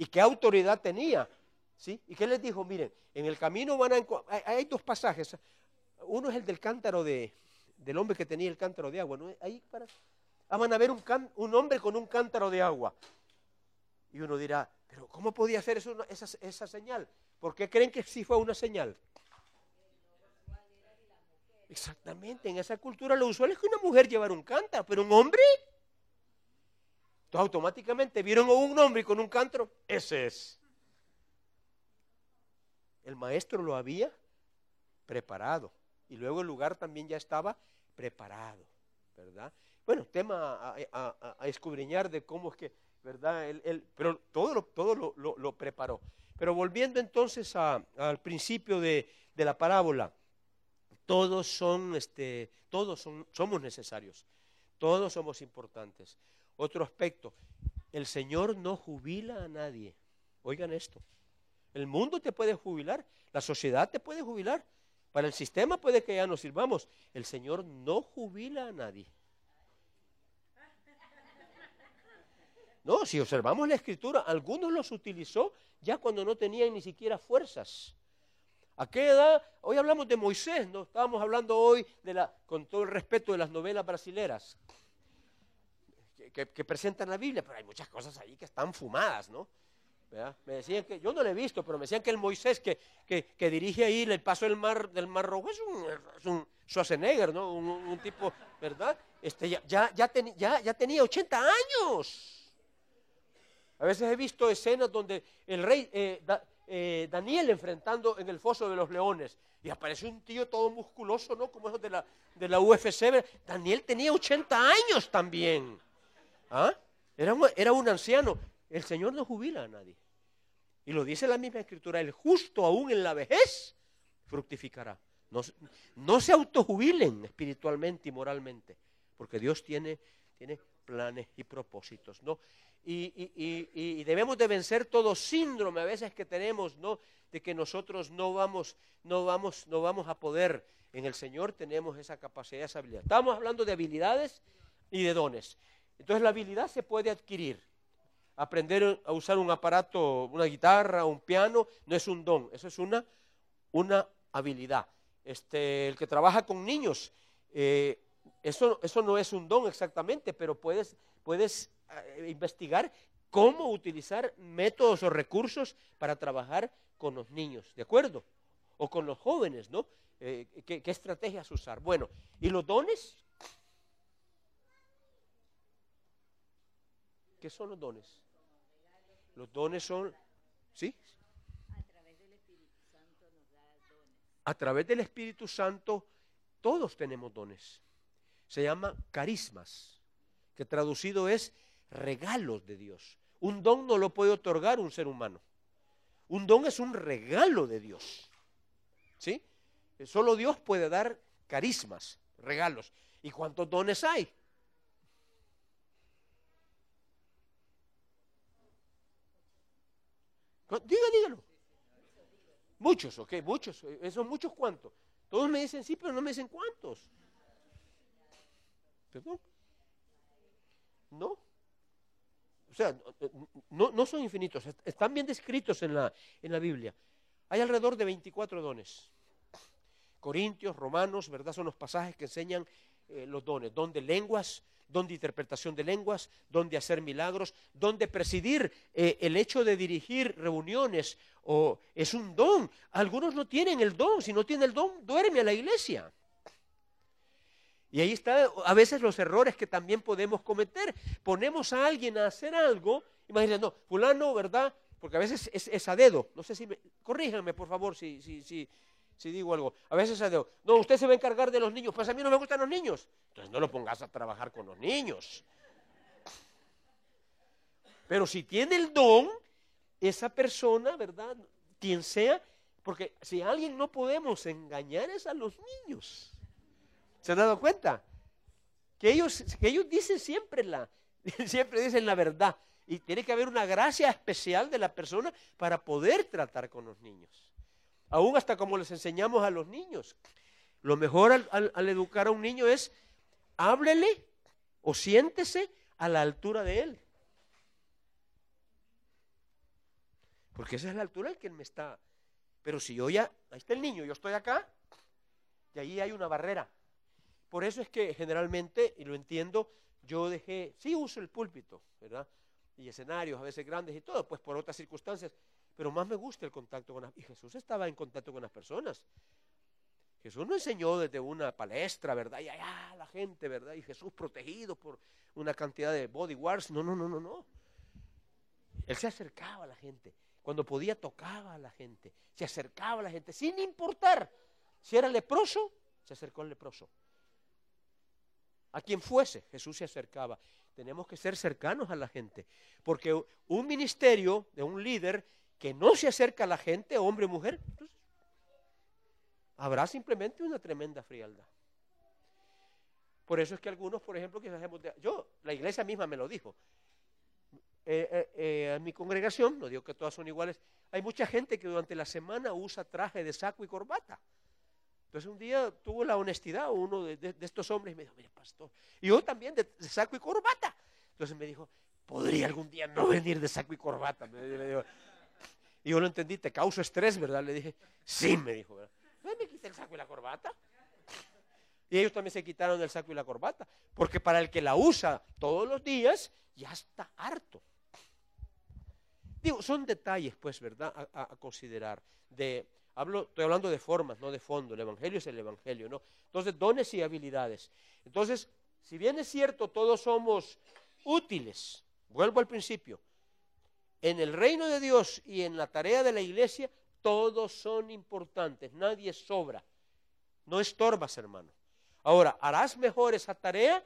¿Y qué autoridad tenía? ¿Sí? ¿Y qué les dijo? Miren, en el camino van a hay, dos pasajes. Uno es el del cántaro de, del hombre que tenía el cántaro de agua. Ahí para, ah, van a ver un, un hombre con un cántaro de agua. Y uno dirá, pero ¿cómo podía hacer eso, esa, esa señal? ¿Por qué creen que sí fue una señal? Exactamente, en esa cultura lo usual es que una mujer llevara un cántaro, pero un hombre. Entonces automáticamente vieron a un hombre con un cántaro, ese es. El maestro lo había preparado y luego el lugar también ya estaba preparado, ¿verdad? Bueno, tema a, a- de cómo es que, ¿verdad? Pero todo, lo, todo lo, preparó. Pero volviendo entonces al principio de, de la parábola, todos son, este, todos son, somos necesarios, todos somos importantes. Otro aspecto, el Señor no jubila a nadie. Oigan esto, el mundo te puede jubilar, la sociedad te puede jubilar, para el sistema puede que ya no sirvamos. El Señor no jubila a nadie. No, si observamos la escritura, algunos los utilizó ya cuando no tenían ni siquiera fuerzas. ¿A qué edad? Hoy hablamos de Moisés, ¿no? Estábamos hablando hoy, de la, con todo el respeto, de las novelas brasileras que, que- presentan la Biblia, pero hay muchas cosas ahí que están fumadas, ¿no? ¿Verdad? Me decían que, yo no lo he visto, pero me decían que el Moisés que, que, que dirige ahí el paso del mar, del mar Rojo es un, es un Schwarzenegger, ¿no? Un, un tipo, ¿verdad? Este, ya, ya, ya, teni- ya, ya tenía 80 años. A veces he visto escenas donde el rey eh, Da- eh, Daniel enfrentando en el foso de los leones y aparece un tío todo musculoso, ¿no? Como esos de la, de la UFC. Daniel tenía 80 años también. ¿Ah? Era, un, era un anciano. El Señor no jubila a nadie. Y lo dice la misma escritura, el justo aún en la vejez fructificará. No, no se autojubilen espiritualmente y moralmente, porque Dios tiene, tiene planes y propósitos, ¿no? Y, y- y- y debemos de vencer todo síndrome a veces que tenemos, ¿no? De que nosotros no vamos, no vamos, no vamos a poder. En el Señor tenemos esa capacidad, esa habilidad. Estamos hablando de habilidades y de dones. Entonces la habilidad se puede adquirir. Aprender a usar un aparato, una guitarra, un piano, no es un don, eso es una, una habilidad. Este, el que trabaja con niños, eh, eso, eso no es un don exactamente, pero puedes, puedes eh, investigar cómo utilizar métodos o recursos para trabajar con los niños, ¿de acuerdo? O con los jóvenes, ¿no? Eh, ¿qué, qué estrategias usar? Bueno, ¿y los dones? ¿Qué son los dones? Los dones son, ¿sí? A través del Espíritu Santo todos tenemos dones. Se llama carismas, que traducido es regalos de Dios. Un don no lo puede otorgar un ser humano. Un don es un regalo de Dios. ¿Sí? Solo Dios puede dar carismas, regalos. ¿Y cuántos dones hay? Diga, dígalo. Muchos, ok, muchos. Eh, ¿Esos muchos cuántos? Todos me dicen sí, pero no me dicen cuántos. ¿Perdón? No. O sea, no, no son infinitos, est- están bien descritos en la, en la Biblia. Hay alrededor de 24 dones. Corintios, Romanos, ¿verdad? Son los pasajes que enseñan eh, los dones. Don de lenguas, don de interpretación de lenguas, don de hacer milagros, don de presidir. eh, el hecho de dirigir reuniones o es un don. Algunos no tienen el don. Si no tiene el don, duerme a la iglesia. Y ahí está a veces los errores que también podemos cometer. Ponemos a alguien a hacer algo, imagínense, no, fulano, ¿verdad? Porque a veces es, es a dedo. No sé si me, corríjanme, por favor, si, si, si, si digo algo. A veces dedo. No, usted se va a encargar de los niños. Pues a mí no me gustan los niños. Entonces no lo pongas a trabajar con los niños. Pero si tiene el don, esa persona, ¿verdad? Quien sea, porque si a alguien no podemos engañar es a los niños. ¿Se han dado cuenta? Que ellos, que ellos dicen siempre la, siempre dicen la verdad. Y tiene que haber una gracia especial de la persona para poder tratar con los niños. Aún hasta como les enseñamos a los niños. Lo mejor al, educar a un niño es háblele o siéntese a la altura de él. Porque esa es la altura al que él me está. Pero si yo ya, ahí está el niño, yo estoy acá, y ahí hay una barrera. Por eso es que generalmente, y lo entiendo, yo dejé, sí uso el púlpito, ¿verdad? Y escenarios a veces grandes y todo, pues por otras circunstancias, pero más me gusta el contacto con las... Y Jesús estaba en contacto con las personas. Jesús no enseñó desde una palestra, ¿verdad? Y allá la gente, ¿verdad? Y Jesús protegido por una cantidad de bodyguards. No, no, no, no, no. Él se acercaba a la gente. Cuando podía tocaba a la gente. Se acercaba a la gente sin importar si era leproso, se acercó al leproso. A quien fuese, Jesús se acercaba. Tenemos que ser cercanos a la gente. Porque un ministerio de un líder que no se acerca a la gente, hombre o mujer, pues, habrá simplemente una tremenda frialdad. Por eso es que algunos, por ejemplo, que de, yo, la iglesia misma me lo dijo. Eh, eh, eh, en mi congregación, no digo que todas son iguales, hay mucha gente que durante la semana usa traje de saco y corbata. Entonces un día tuvo la honestidad uno de, estos hombres y me dijo, mire pastor, y yo también de, saco y corbata. Entonces me dijo, podría algún día no venir de saco y corbata. Y yo lo entendí, te causo estrés, ¿verdad? Le dije, sí, me dijo, ¿verdad? me quité el saco y la corbata. Y ellos también se quitaron el saco y la corbata. Porque para el que la usa todos los días, ya está harto. Digo, son detalles, pues, ¿verdad?, a, considerar. De, hablo, estoy hablando de formas, no de fondo. El Evangelio es el Evangelio, ¿no? Entonces, dones y habilidades. Entonces, si bien es cierto, todos somos útiles, vuelvo al principio, en el reino de Dios y en la tarea de la iglesia, todos son importantes, nadie sobra. No estorbas, hermano. Ahora, harás mejor esa tarea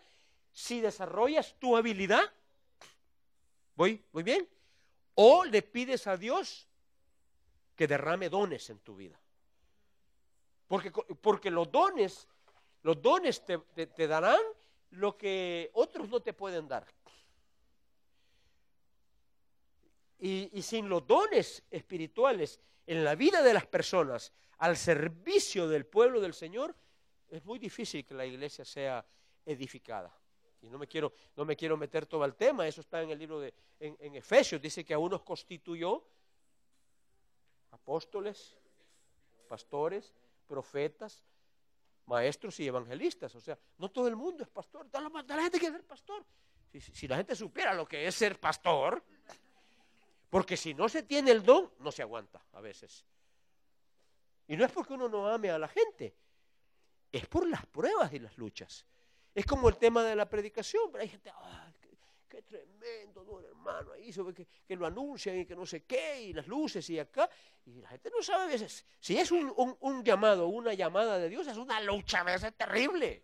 si desarrollas tu habilidad. ¿Voy, ¿Voy bien? O le pides a Dios que derrame dones en tu vida. Porque, porque los dones, los dones te, te darán lo que otros no te pueden dar. Y, sin los dones espirituales en la vida de las personas al servicio del pueblo del Señor, es muy difícil que la iglesia sea edificada. Y no me quiero, no me quiero meter todo al tema, eso está en el libro de en, Efesios, dice que a unos constituyó apóstoles, pastores, profetas, maestros y evangelistas. O sea, no todo el mundo es pastor, da la, gente quiere ser pastor. Si, si la gente supiera lo que es ser pastor, porque si no se tiene el don, no se aguanta a veces. Y no es porque uno no ame a la gente, es por las pruebas y las luchas. Es como el tema de la predicación, pero hay gente, qué, tremendo, ¿no, hermano? Ahí sobre que, que, lo anuncian y que no sé qué, y las luces y acá, y la gente no sabe a veces. Si es un llamado, una llamada de Dios, es una lucha a veces terrible.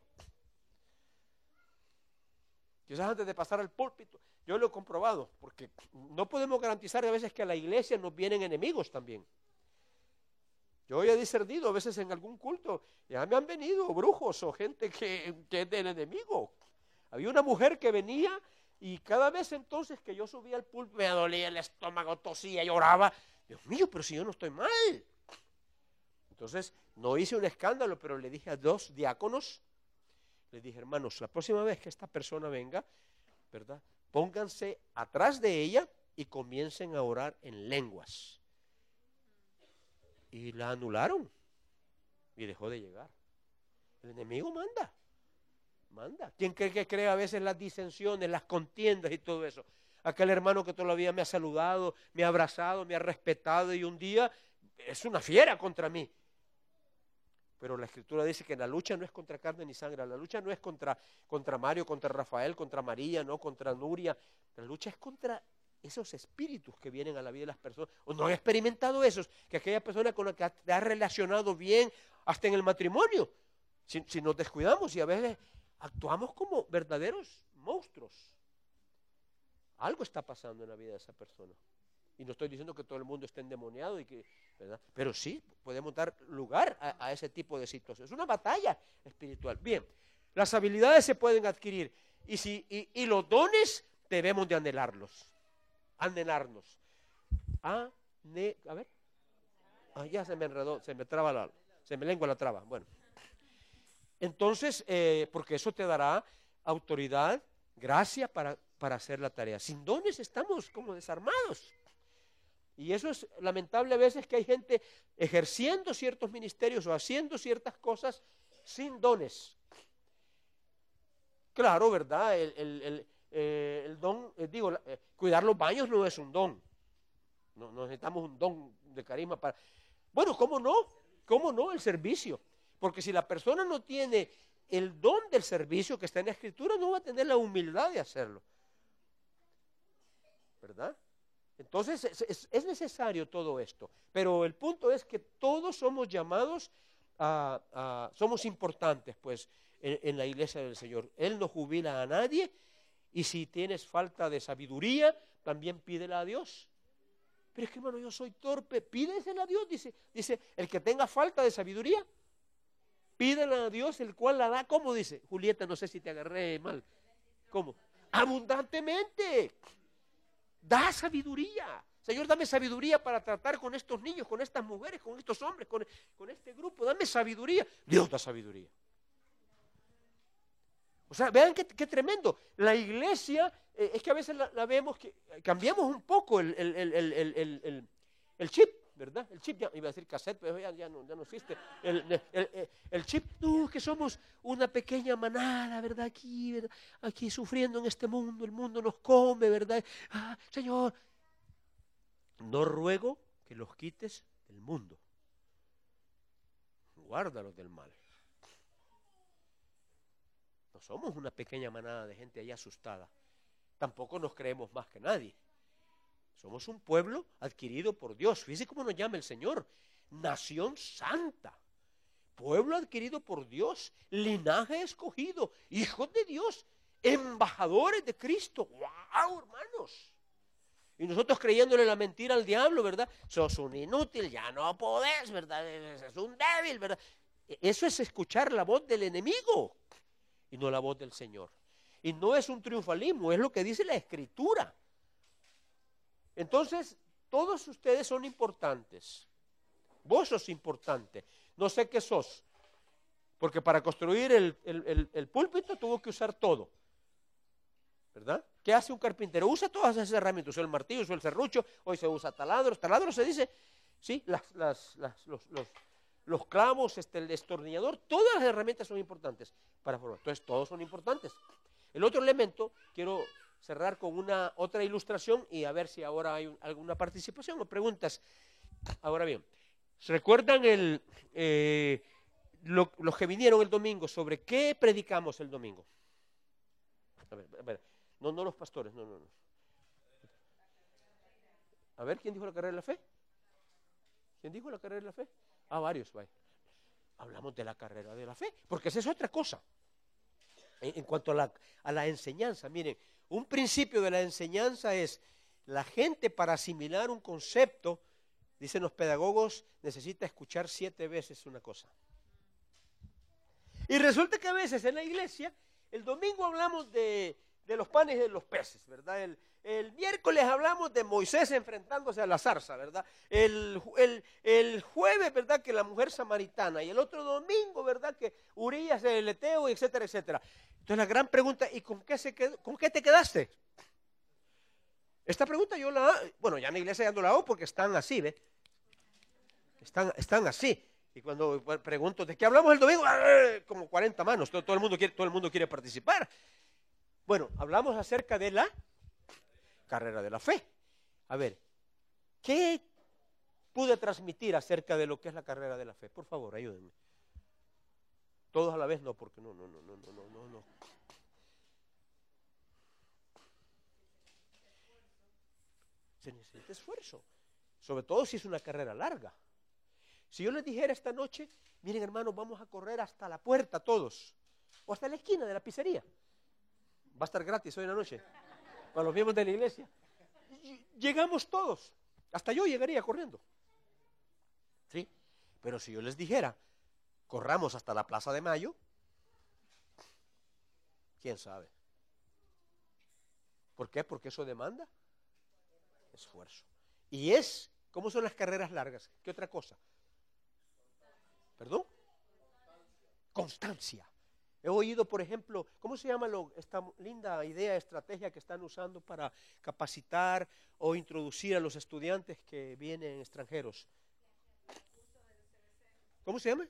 Quizás antes de pasar al púlpito, yo lo he comprobado, porque no podemos garantizar a veces que a la iglesia nos vienen enemigos también. Yo he discernido a veces en algún culto, ya me han venido brujos o gente que, es del enemigo. Había una mujer que venía y cada vez entonces que yo subía al púlpito me dolía el estómago, tosía, lloraba. Dios mío, pero si yo no estoy mal. Entonces, no hice un escándalo, pero le dije a dos diáconos, le dije, hermanos, la próxima vez que esta persona venga, ¿verdad? Pónganse atrás de ella y comiencen a orar en lenguas y la anularon y dejó de llegar. El enemigo manda, manda. ¿Quién cree que cree a veces las disensiones, las contiendas y todo eso? Aquel hermano que todavía me ha saludado, me ha abrazado, me ha respetado y un día es una fiera contra mí. Pero la escritura dice que la lucha no es contra carne ni sangre, la lucha no es contra, contra Mario, contra Rafael, contra María, no contra Nuria, la lucha es contra esos espíritus que vienen a la vida de las personas, o no han experimentado esos, que aquella persona con la que te ha relacionado bien hasta en el matrimonio, si, si nos descuidamos y a veces actuamos como verdaderos monstruos. Algo está pasando en la vida de esa persona. Y no estoy diciendo que todo el mundo esté endemoniado, y que, ¿verdad? pero sí podemos dar lugar a, ese tipo de situaciones. Es una batalla espiritual. Bien, las habilidades se pueden adquirir y, si, y los dones debemos de anhelarlos anhelarnos. A, ne, a ver. Ah, ya se me enredó, se me traba la, se me lengua la traba. Bueno. Entonces, eh, porque eso te dará autoridad, gracia para, para hacer la tarea. Sin dones estamos como desarmados. Y eso es lamentable a veces que hay gente ejerciendo ciertos ministerios o haciendo ciertas cosas sin dones. Claro, ¿verdad? el, eh, don, eh, digo, eh, cuidar los baños no es un don. No, necesitamos un don de carisma para... Bueno, ¿cómo no? ¿Cómo no? El servicio. Porque si la persona no tiene el don del servicio que está en la escritura, no va a tener la humildad de hacerlo. ¿Verdad? Entonces es, es- es necesario todo esto. Pero el punto es que todos somos llamados a, somos importantes pues en, en la iglesia del Señor. Él no jubila a nadie y si tienes falta de sabiduría, también pídela a Dios. Pero es que hermano, yo soy torpe, pídesela a Dios, dice, dice, el que tenga falta de sabiduría, pídela a Dios, el cual la da, ¿cómo dice? Julieta, no sé si te agarré mal. ¿Cómo? Abundantemente. Da sabiduría. Señor, dame sabiduría para tratar con estos niños, con estas mujeres, con estos hombres, con, con este grupo. Dame sabiduría. Dios da sabiduría. O sea, vean qué, tremendo. La iglesia, eh, es que a veces la, vemos que eh, cambiamos un poco el- el- el- el chip, ¿verdad? El chip, ya, iba a decir cassette, pero ya, no, ya no existe. El- el chip, no, que somos una pequeña manada, ¿verdad? Aquí, ¿verdad? Aquí sufriendo en este mundo, el mundo nos come, ¿verdad? Ah, Señor, no ruego que los quites del mundo. Guárdalos del mal. No somos una pequeña manada de gente ahí asustada. Tampoco nos creemos más que nadie. Somos un pueblo adquirido por Dios. Fíjese cómo nos llama el Señor. Nación santa. Pueblo adquirido por Dios. Linaje escogido. Hijos de Dios. Embajadores de Cristo. ¡Wow, hermanos! Y nosotros creyéndole la mentira al diablo, ¿verdad? Sos un inútil, ya no podés, ¿verdad? Es un débil, ¿verdad? E- Eso es escuchar la voz del enemigo y no la voz del Señor. Y no es un triunfalismo, es lo que dice la Escritura. Entonces, todos ustedes son importantes. Vos sos importante. No sé qué sos. Porque para construir el, el- el- púlpito tuvo que usar todo. ¿Verdad? ¿Qué hace un carpintero? Usa todas esas herramientas. Usa el martillo, usa el serrucho, hoy se usa taladros. Taladros se dice, sí, las- los, los- los clavos, este, el destornillador, todas las herramientas son importantes para formar. Entonces, todos son importantes. El otro elemento, quiero cerrar con una otra ilustración y a ver si ahora hay un- alguna participación o preguntas. Ahora bien, ¿se recuerdan el, eh, lo- los que vinieron el domingo sobre qué predicamos el domingo? A ver, no, no los pastores, no, no, no. A ver, ¿quién dijo la carrera de la fe? ¿Quién dijo la carrera de la fe? Ah, varios, vaya. Hablamos de la carrera de la fe, porque esa es otra cosa. En, en cuanto a la, a la enseñanza, miren, un principio de la enseñanza es la gente para asimilar un concepto, dicen los pedagogos, necesita escuchar siete veces una cosa. Y resulta que a veces en la iglesia, el domingo hablamos de, los panes y de los peces, ¿verdad? El, miércoles hablamos de Moisés enfrentándose a la zarza, ¿verdad? El jueves, ¿verdad? Que la mujer samaritana. Y el otro domingo, ¿verdad? Que Urias el Eteo, etcétera, etcétera. Entonces la gran pregunta, ¿y con qué, se quedó- con qué te quedaste? Esta pregunta yo la, bueno, ya en la iglesia ya no la hago porque están así, ¿ve? Están, están así. Y cuando pregunto, ¿de qué hablamos el domingo? ¡Ah! Como 40 manos, todo el mundo quiere, todo el mundo quiere participar. Bueno, hablamos acerca de la carrera de la fe. A ver, ¿qué pude transmitir acerca de lo que es la carrera de la fe? Por favor, ayúdenme. Todos a la vez no, porque no, no, no, no, no, no, no. Se necesita esfuerzo, sobre todo si es una carrera larga. Si yo les dijera esta noche, miren hermanos, vamos a correr hasta la puerta todos, o hasta la esquina de la pizzería. Va a estar gratis hoy en la noche, para los miembros de la iglesia. Llegamos todos, hasta yo llegaría corriendo. ¿Sí? Pero si yo les dijera, corramos hasta la Plaza de Mayo, ¿quién sabe? ¿Por qué? Porque eso demanda esfuerzo. Y es, ¿cómo son las carreras largas? ¿Qué otra cosa? ¿Perdón? Constancia. He oído, por ejemplo, ¿cómo se llama lo- esta linda idea, estrategia que están usando para capacitar o introducir a los estudiantes que vienen extranjeros? ¿Cómo se llama?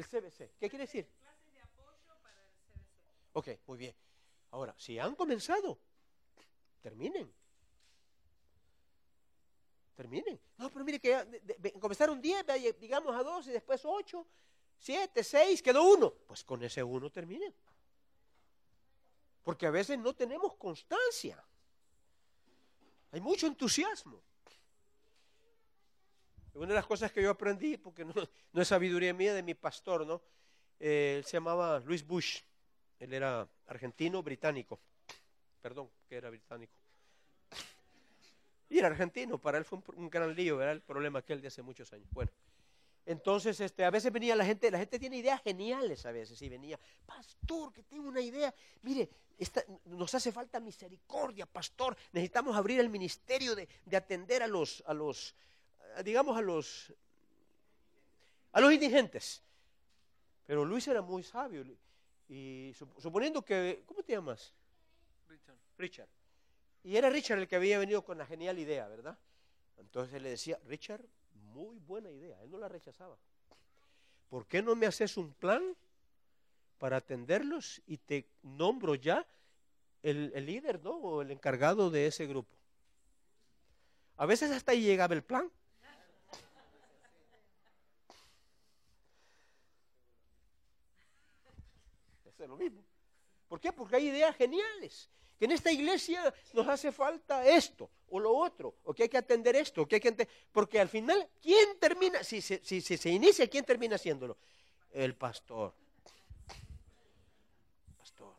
El CBC. ¿Qué quiere decir? Ok, muy bien. Ahora, si han comenzado, terminen. Terminen. No, pero mire que ya de- de- comenzaron 10, vaya, digamos a 12, después 8, 7, 6, quedó uno. Pues con ese uno terminen. Porque a veces no tenemos constancia. Hay mucho entusiasmo. Una de las cosas que yo aprendí, porque no, es sabiduría mía de mi pastor, ¿no? Eh, él se llamaba Luis Bush. Él era argentino, británico. Perdón, que era británico. Y era argentino, para él fue un, un gran lío, era el problema aquel de hace muchos años. Bueno, entonces este, a veces venía la gente, la gente tiene ideas geniales a veces, y venía, pastor, que tengo una idea, mire, esta- nos hace falta misericordia, pastor, necesitamos abrir el ministerio de, de atender a los, a los, digamos a los, a los indigentes. Pero Luis era muy sabio, y sup- suponiendo que, ¿cómo te llamas? Richard. Y era Richard el que había venido con la genial idea, ¿verdad? Entonces él le decía, Richard, muy buena idea. Él no la rechazaba. ¿Por qué no me haces un plan para atenderlos y te nombro ya el, el líder, ¿no? O el encargado de ese grupo. A veces hasta ahí llegaba el plan. Es lo mismo. ¿Por qué? Porque hay ideas geniales. Que en esta iglesia nos hace falta esto o lo otro, o que hay que atender esto, o que hay que porque al final, ¿quién termina? Si, se- si- si se inicia, ¿quién termina haciéndolo? El pastor. Pastor.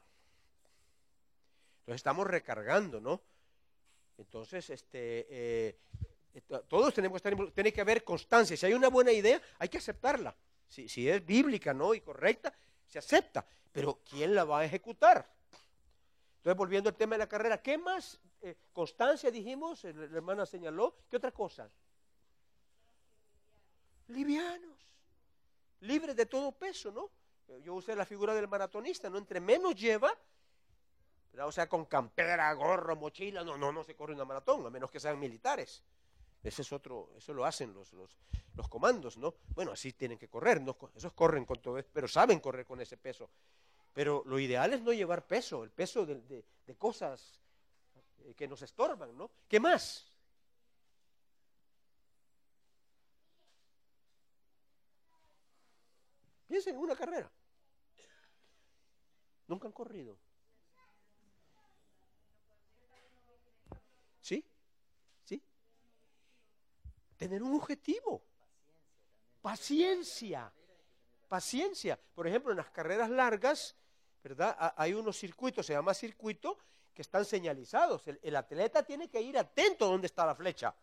Entonces estamos recargando, ¿no? Entonces, este, eh, eh, to- todos tenemos que estar, tiene que haber constancia. Si hay una buena idea, hay que aceptarla. Si, si es bíblica, ¿no? Y correcta, se acepta. Pero ¿quién la va a ejecutar? Entonces, volviendo al tema de la carrera, ¿qué más? Eh, constancia, dijimos, la hermana señaló. ¿Qué otra cosa? Livianos, libres de todo peso, ¿no? Eh, Yo usé la figura del maratonista, ¿no? Entre menos lleva, ¿verdad? o sea, con campera, gorro, mochila, no, no, no se corre una maratón, a menos que sean militares. Ese es otro, eso lo hacen los, los, los comandos, ¿no? Bueno, así tienen que correr. Esos corren con todo, pero saben correr con ese peso. Pero lo ideal es no llevar peso, el peso de, de- de cosas eh, que nos estorban, ¿no? ¿Qué más? Piensen en una carrera. Nunca han corrido. ¿Sí? ¿Sí? Tener un objetivo. Paciencia. Paciencia. Por ejemplo, en las carreras largas, ¿verdad? Ha- Hay unos circuitos, se llama circuito, que están señalizados. El, el atleta tiene que ir atento a dónde está la flecha.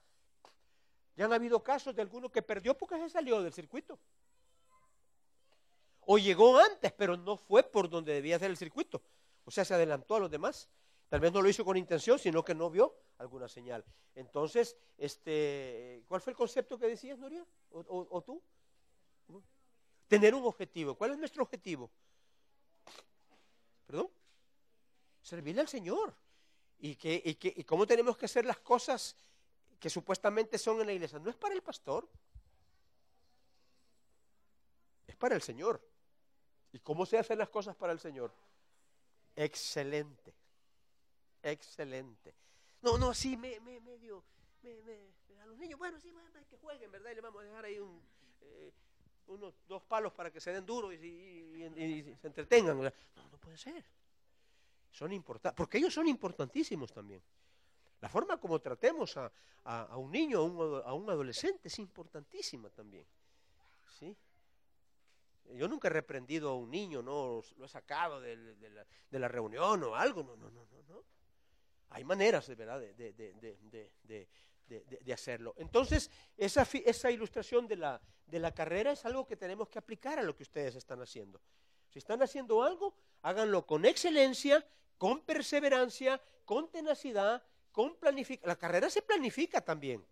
Ya han habido casos de alguno que perdió porque se salió del circuito. O llegó antes, pero no fue por donde debía ser el circuito. O sea, se adelantó a los demás. Tal vez no lo hizo con intención, sino que no vio alguna señal. Entonces, este, ¿cuál fue el concepto que decías, o- o tú? Tener un objetivo. ¿Cuál es nuestro objetivo? ¿Perdón? Servirle al Señor. ¿Y, que, y, que- y cómo tenemos que hacer las cosas que supuestamente son en la iglesia? No es para el pastor, es para el Señor. ¿Y cómo se hacen las cosas para el Señor? Excelente, excelente. No, no, sí, me, me, medio, me, me- a los niños, bueno, sí, bueno, que jueguen, ¿verdad? Y le vamos a dejar ahí un, eh, unos dos palos para que se den duros y, se entretengan. No, no puede ser. Son importantes, porque ellos son importantísimos también. La forma como tratemos a, a- un niño, a un, a un adolescente es importantísima también. ¿Sí? Yo nunca he reprendido a un niño, no lo he sacado del- de, la, de la reunión o algo, no, no, no, no, no. Hay maneras, de verdad, de, de- de- de- hacerlo. Entonces, esa, esa ilustración de la, de la carrera es algo que tenemos que aplicar a lo que ustedes están haciendo. Si están haciendo algo, háganlo con excelencia, con perseverancia, con tenacidad, con planificación. La carrera se planifica también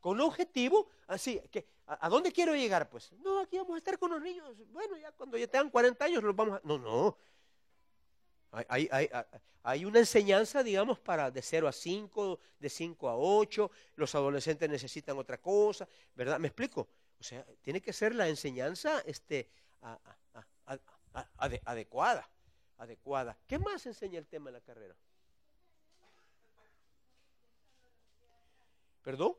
con objetivo, así, que, ¿a, a dónde quiero llegar? Pues, no, aquí vamos a estar con los niños, bueno, ya cuando ya tengan 40 años los vamos a... No, no. Hay, hay- hay- una enseñanza, digamos, para de 0 a 5, de 5 a 8, los adolescentes necesitan otra cosa, ¿verdad? ¿Me explico? O sea, tiene que ser la enseñanza este, adecuada, adecuada. ¿Qué más enseña el tema de la carrera? ¿Perdón?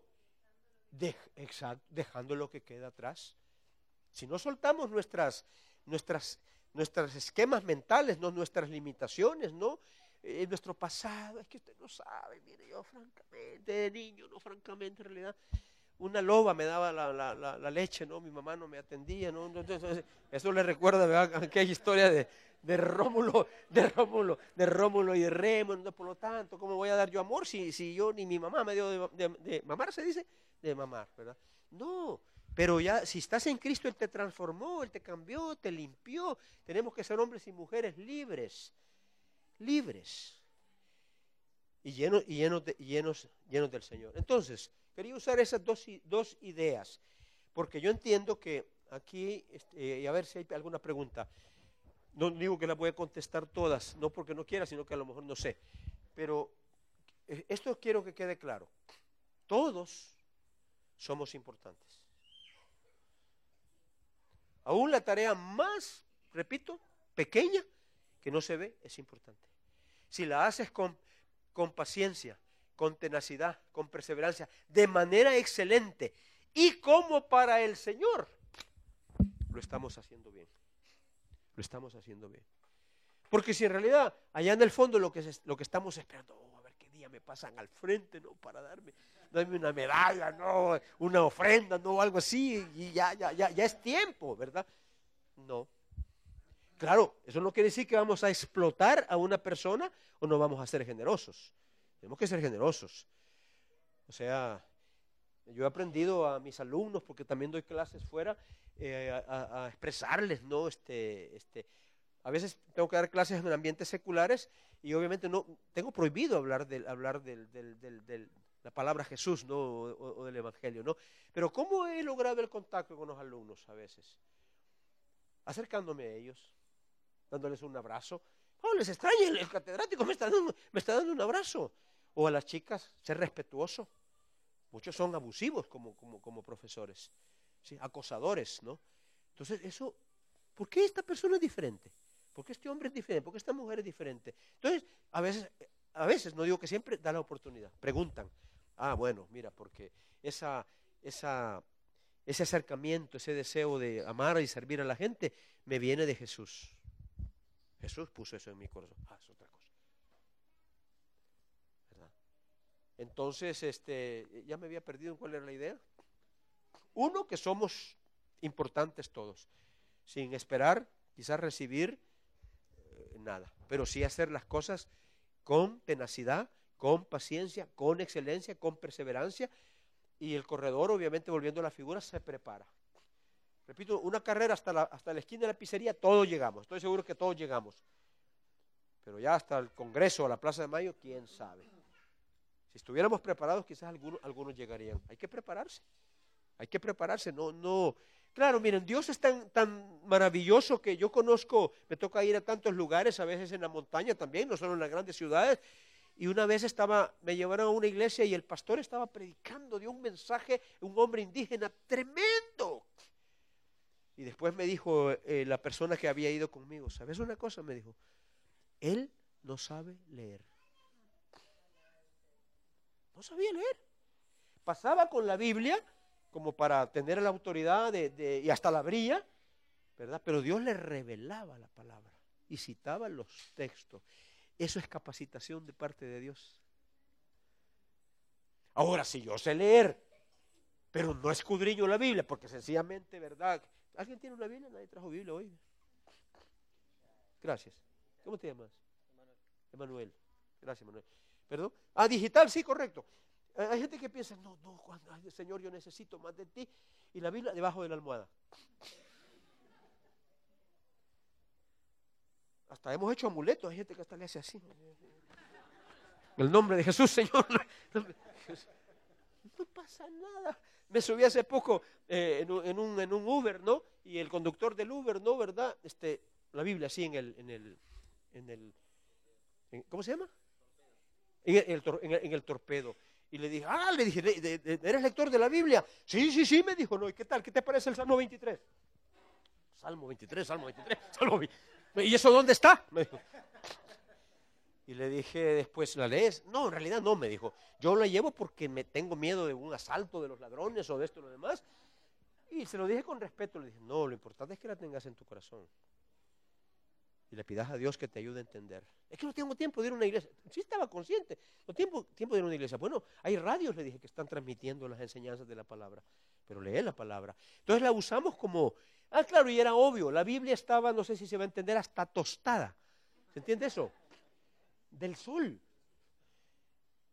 Exacto, dejando lo que queda atrás. Si no soltamos nuestras, nuestras, nuestros esquemas mentales, no nuestras limitaciones, no Eh, nuestro pasado, es que usted no sabe, mire, yo francamente, de niño, no francamente, en realidad, una loba me daba la, la- la- la leche, ¿no? Mi mamá no me atendía, ¿no? Entonces, eso le recuerda, ¿verdad? Aquella historia de, de Rómulo, de Rómulo, de Rómulo y de Remo, ¿no? por lo tanto, ¿cómo voy a dar yo amor si, si yo ni mi mamá me dio de, de- de mamar, se dice? De mamar, ¿verdad? No, pero ya, si estás en Cristo, Él te transformó, Él te cambió, te limpió. Tenemos que ser hombres y mujeres libres, libres y llenos, y llenos, de- llenos, del Señor. Entonces, quería usar esas dos ideas, porque yo entiendo que aquí, este, y a ver si hay alguna pregunta. No digo que las voy a contestar todas, no porque no quiera, sino que a lo mejor no sé. Pero eh, esto quiero que quede claro. Todos somos importantes. Aún la tarea más, repito, pequeña, que no se ve, es importante. Si la haces con, con paciencia, con tenacidad, con perseverancia, de manera excelente y como para el Señor, lo estamos haciendo bien. Lo estamos haciendo bien. Porque si en realidad allá en el fondo lo que, lo que estamos esperando, oh, a ver qué día me pasan al frente, ¿no? Para darme, darme una medalla, ¿no? Una ofrenda, ¿no? Algo así, y ya, ya, ya, ya es tiempo, ¿verdad? No. Claro, eso no quiere decir que vamos a explotar a una persona o no vamos a ser generosos. Tenemos que ser generosos. O sea, yo he aprendido a mis alumnos, porque también doy clases fuera, eh, a, expresarles, ¿no? Este, este, a veces tengo que dar clases en ambientes seculares y obviamente no tengo prohibido hablar hablar del- la palabra Jesús, ¿no? O, o- del Evangelio, ¿no? Pero ¿cómo he logrado el contacto con los alumnos a veces? Acercándome a ellos, dándoles un abrazo. Oh, les extraña, el, el catedrático me está, dando, me está dando un abrazo. O a las chicas, ser respetuoso. Muchos son abusivos como, como, como profesores, ¿sí? acosadores, ¿no? Entonces, eso, ¿por qué esta persona es diferente? ¿Por qué este hombre es diferente? ¿Por qué esta mujer es diferente? Entonces, a veces, a veces, no digo que siempre, da la oportunidad. Preguntan, ah, bueno, mira, porque ese acercamiento, ese deseo de amar y servir a la gente, me viene de Jesús. Jesús puso eso en mi corazón. Ah, es otra cosa. ¿Verdad? Entonces, este, ya me había perdido en cuál era la idea. Uno, que somos importantes todos, sin esperar quizás recibir eh, nada, pero sí hacer las cosas con tenacidad, con paciencia, con excelencia, con perseverancia, y el corredor, obviamente, volviendo a la figura, se prepara. Repito, una carrera hasta la, hasta esquina de la pizzería, todos llegamos, estoy seguro que todos llegamos. Pero ya hasta el Congreso o la Plaza de Mayo, quién sabe. Si estuviéramos preparados, quizás algunos, algunos llegarían. Hay que prepararse. Hay que prepararse. No, no. Claro, miren, Dios es tan, tan maravilloso que yo conozco, me toca ir a tantos lugares, a veces en la montaña también, no solo en las grandes ciudades. Y una vez estaba, me llevaron a una iglesia y el pastor estaba predicando, dio un mensaje, un hombre indígena tremendo. Y después me dijo eh, la persona que había ido conmigo, ¿sabes una cosa? Me dijo, él no sabe leer. No sabía leer. Pasaba con la Biblia como para tener la autoridad y hasta la abría, ¿verdad? Pero Dios le revelaba la palabra y citaba los textos. Eso es capacitación de parte de Dios. Ahora, si yo sé leer, pero no escudriño la Biblia, porque sencillamente, ¿verdad? ¿Alguien tiene una Biblia? Nadie trajo Biblia hoy. Gracias. ¿Cómo te llamas? Emanuel. Gracias, Manuel. ¿Perdón? Ah, digital, sí, correcto. Eh, Hay gente que piensa, no, no, Juan, ay, Señor, yo necesito más de ti. Y la Biblia debajo de la almohada. Hasta hemos hecho amuletos. Hay gente que hasta le hace así. En el nombre de Jesús, Señor. No pasa nada. Me subí hace poco eh, en, un, Uber, ¿no? Y el conductor del Uber, ¿no? ¿Verdad? Este, la Biblia así en el, en el, en el, ¿cómo se llama? En el, en el en el- torpedo. Y le dije, ah, le dije, "¿De- de- de- ¿eres lector de la Biblia? Sí, sí, sí, me dijo, no, ¿y qué tal? ¿Qué te parece el Salmo 23? Salmo 23, Salmo 23, Salmo 23. ¿Y eso dónde está? Me dijo. Y le dije después, ¿la lees? No, en realidad no, me dijo. Yo la llevo porque me tengo miedo de un asalto de los ladrones o de esto y lo demás. Y se lo dije con respeto, le dije, no, lo importante es que la tengas en tu corazón. Y le pidas a Dios que te ayude a entender. Es que no tengo tiempo de ir a una iglesia. Sí estaba consciente. No tengo tiempo de ir a una iglesia. Bueno, hay radios, le dije, que están transmitiendo las enseñanzas de la palabra. Pero lee la palabra. Entonces la usamos como... Ah, claro, y era obvio. La Biblia estaba, no sé si se va a entender, hasta tostada. ¿Se entiende eso? Del sol.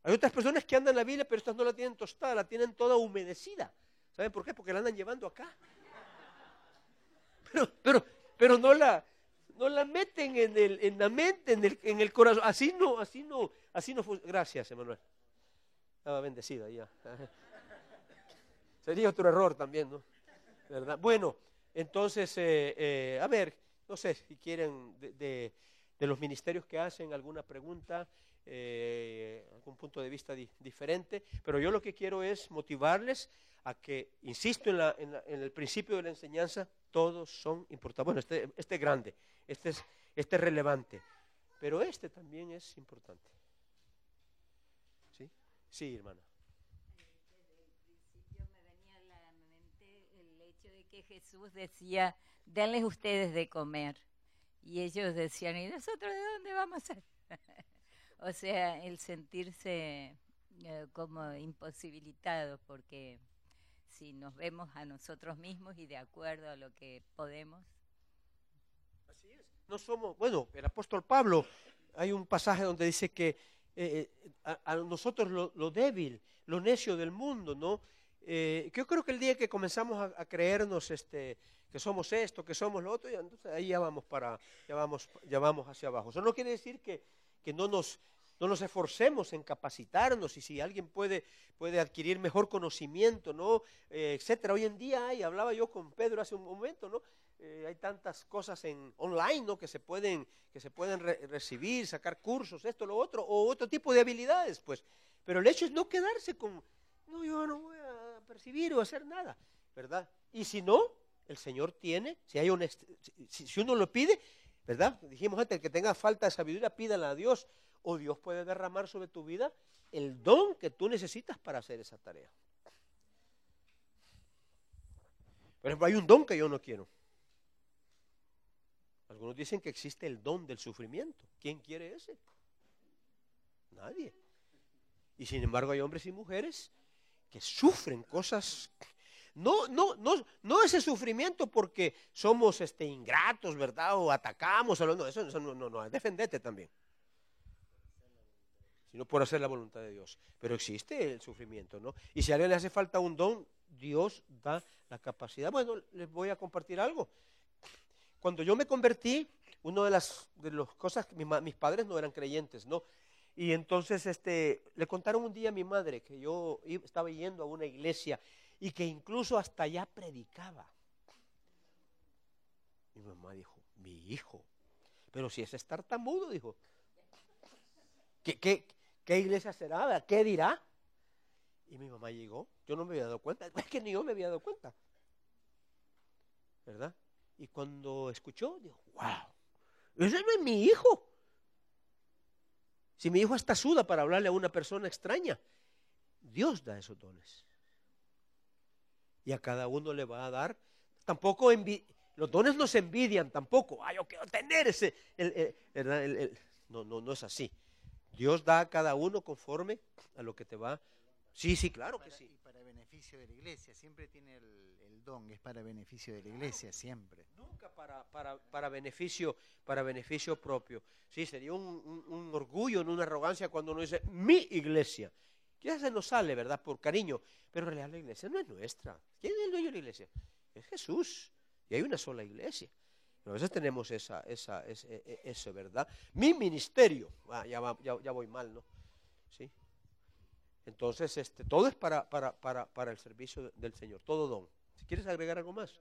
Hay otras personas que andan la Biblia, pero estas no la tienen tostada, la tienen toda humedecida. ¿Saben por qué? Porque la andan llevando acá. Pero, pero, pero no la, no la meten en, el, en la mente, en el, en el corazón. Así no, así no, así no. Gracias, Emanuel. Estaba bendecida ya. Sería otro error también, ¿no? ¿Verdad? Bueno, entonces, eh, eh, a ver, no sé si quieren de, de, los ministerios que hacen alguna pregunta, eh, algún punto de vista di- diferente, pero yo lo que quiero es motivarles a que, insisto en, la- en la- en el principio de la enseñanza, todos son importantes. Bueno, este, este es grande, este es, este es relevante, pero este también es importante. ¿Sí? Sí, hermana. Jesús decía, denles ustedes de comer. Y ellos decían, ¿y nosotros de dónde vamos a...? o sea, el sentirse eh, como imposibilitados, porque si nos vemos a nosotros mismos y de acuerdo a lo que podemos, Así es. No somos, bueno, el apóstol Pablo, hay un pasaje donde dice que eh, eh, a, a nosotros lo, lo débil, lo necio del mundo, ¿no? Eh, yo creo que el día que comenzamos a, a creernos este, que somos esto, que somos lo otro, ya, entonces ahí ya vamos para, ya vamos, ya vamos hacia abajo. Eso no quiere decir que, que no nos no nos esforcemos en capacitarnos y si alguien puede, puede adquirir mejor conocimiento, ¿no? Eh, etcétera. Hoy en día hay, hablaba yo con Pedro hace un momento, ¿no? Eh, hay tantas cosas en online, ¿no? Que se pueden, que se pueden re- recibir, sacar cursos, esto, lo otro, o otro tipo de habilidades, pues. Pero el hecho es no quedarse con, no, yo no voy percibir o hacer nada, ¿verdad? Y si no, el Señor tiene, si hay si, si uno lo pide, ¿verdad? Dijimos antes, el que tenga falta de sabiduría, pídala a Dios, o Dios puede derramar sobre tu vida el don que tú necesitas para hacer esa tarea. Por ejemplo, hay un don que yo no quiero. Algunos dicen que existe el don del sufrimiento. ¿Quién quiere ese? Nadie. Y sin embargo hay hombres y mujeres que sufren cosas. No, no, no, no ese sufrimiento porque somos este, ingratos, ¿verdad? O atacamos. O no, eso, eso no, no, no, defendete también. Sino por hacer la voluntad de Dios. Pero existe el sufrimiento, ¿no? Y si a alguien le hace falta un don, Dios da la capacidad. Bueno, les voy a compartir algo. Cuando yo me convertí, una de las, de las cosas, que mi ma- mis padres no eran creyentes, ¿no? Y entonces este, le contaron un día a mi madre que yo estaba yendo a una iglesia y que incluso hasta allá predicaba. Mi mamá dijo, mi hijo, pero si es tartamudo, dijo. ¿Qué, qué, qué iglesia será? ¿Qué dirá? Y mi mamá llegó, yo no me había dado cuenta, es que ni yo me había dado cuenta. ¿Verdad? Y cuando escuchó, dijo, wow, ese no es mi hijo. Si mi hijo está suda para hablarle a una persona extraña, Dios da esos dones. Y a cada uno le va a dar. Tampoco los dones no se envidian tampoco. Ah, yo quiero tener ese. el- el- no, no, no es así. Dios da a cada uno conforme a lo que te va. Sí, sí, claro que sí. Beneficio de la iglesia, siempre tiene el, el don, es para beneficio de la iglesia, siempre. Nunca para, para, para, beneficio, para beneficio propio. Sí, sería un, un- un orgullo, una arrogancia cuando uno dice mi iglesia. Quizás se nos sale, ¿verdad? Por cariño. Pero en realidad la iglesia no es nuestra. ¿Quién es el dueño de la iglesia? Es Jesús. Y hay una sola iglesia. A veces tenemos esa, esa, ese- e- eso, ¿verdad? Mi ministerio. Ah, ya, va- ya, ya voy mal, ¿no? ¿Sí? Entonces, este, todo es para, el servicio del Señor. Todo don. Si quieres agregar algo más.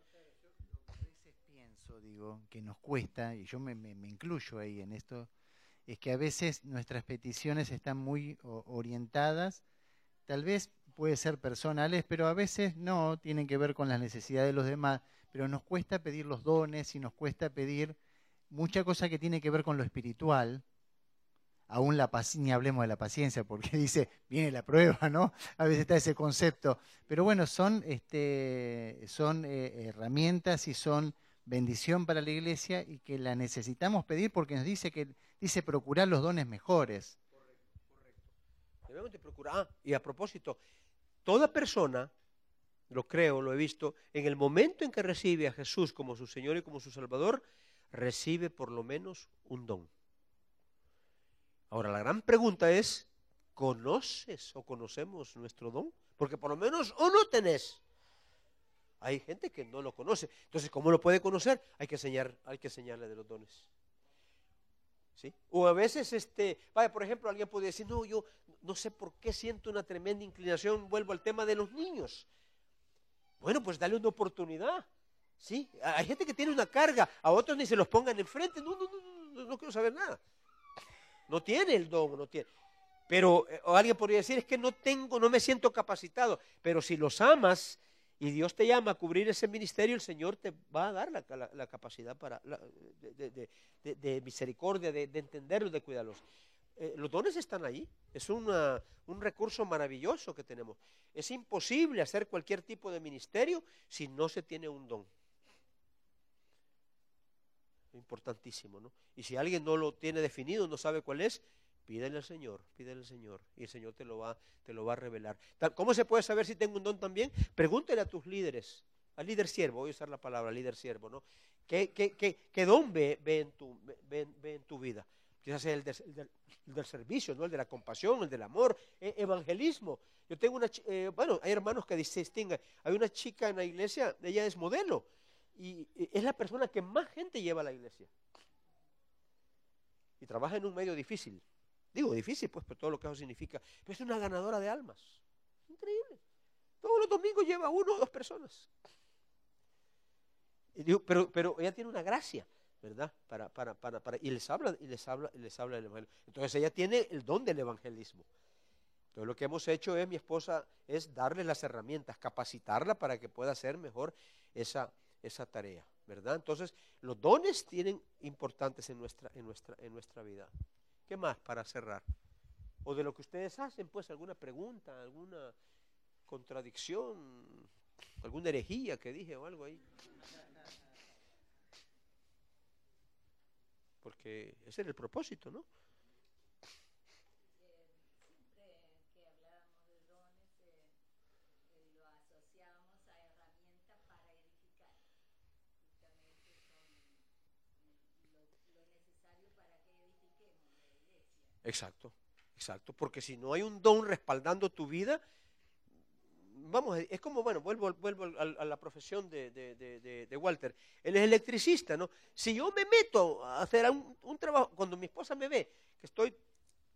A veces pienso, digo, que nos cuesta, y yo me, me- incluyo ahí en esto, es que a veces nuestras peticiones están muy orientadas, tal vez puede ser personales, pero a veces no, tienen que ver con las necesidades de los demás, pero nos cuesta pedir los dones y nos cuesta pedir mucha cosa que tiene que ver con lo espiritual. Aún la paciencia, ni hablemos de la paciencia, porque dice, viene la prueba, ¿no? A veces está ese concepto. Pero bueno, son, este, son eh, herramientas y son bendición para la iglesia y que la necesitamos pedir porque nos dice que dice procurar los dones mejores. Debemos de procurar. Ah, y a propósito, toda persona, lo creo, lo he visto, en el momento en que recibe a Jesús como su Señor y como su Salvador, recibe por lo menos un don. Ahora, la gran pregunta es, ¿conoces o conocemos nuestro don? Porque por lo menos uno tenés. Hay gente que no lo conoce. Entonces, ¿cómo lo puede conocer? Hay que enseñar, hay que enseñarle de los dones. ¿Sí? O a veces, este, vaya, por ejemplo, alguien puede decir, no, yo no sé por qué siento una tremenda inclinación, vuelvo al tema de los niños. Bueno, pues dale una oportunidad. ¿Sí? Hay gente que tiene una carga, a otros ni se los pongan enfrente. No, no, no, no, no quiero saber nada. No tiene el don, no tiene. Pero eh, alguien podría decir, es que no tengo, no me siento capacitado. Pero si los amas y Dios te llama a cubrir ese ministerio, el Señor te va a dar la, la- capacidad para, de, misericordia, de, de entenderlos, de cuidarlos. Eh, los dones están ahí. Es una- un recurso maravilloso que tenemos. Es imposible hacer cualquier tipo de ministerio si no se tiene un don. Importantísimo, ¿no? Y si alguien no lo tiene definido, no sabe cuál es, pídele al Señor, pídele al Señor, y el Señor te lo va, te lo va a revelar. ¿Cómo se puede saber si tengo un don también? Pregúntele a tus líderes, al líder siervo, voy a usar la palabra líder siervo, ¿no? ¿Qué, qué, qué, don ve, ve en tu, ve- ve en- tu vida? Quizás el, del, el del servicio, ¿no? El de la compasión, el del amor, e- evangelismo. Yo tengo una, eh, bueno, hay hermanos que se distinguen. Hay una chica en la iglesia, ella es modelo, y es la persona que más gente lleva a la iglesia. Y trabaja en un medio difícil. Digo difícil, pues, por todo lo que eso significa. Pero es una ganadora de almas. Increíble. Todos los domingos lleva uno o dos personas. Y digo, pero, pero ella tiene una gracia, ¿verdad? Para, para, para, para, y les habla, y les habla, y les habla del evangelio. Entonces ella tiene el don del evangelismo. Entonces lo que hemos hecho es, mi esposa, es darle las herramientas, capacitarla para que pueda hacer mejor esa, esa tarea, ¿verdad? Entonces, los dones tienen importantes en nuestra, en nuestra, en nuestra vida. ¿Qué más para cerrar? O de lo que ustedes hacen, pues, alguna pregunta, alguna contradicción, alguna herejía que dije o algo ahí. Porque ese era el propósito, ¿no? Siempre que hablábamos de dones, eh, eh, lo asociábamos a herramientas para edificar. Justamente son eh, lo, lo necesario para que edifiquemos la iglesia. Exacto, exacto. Porque si no hay un don respaldando tu vida, vamos, es como, bueno, vuelvo, vuelvo a, la profesión de, de- de- Walter. Él es electricista, ¿no? Si yo me meto a hacer un, un trabajo, cuando mi esposa me ve que estoy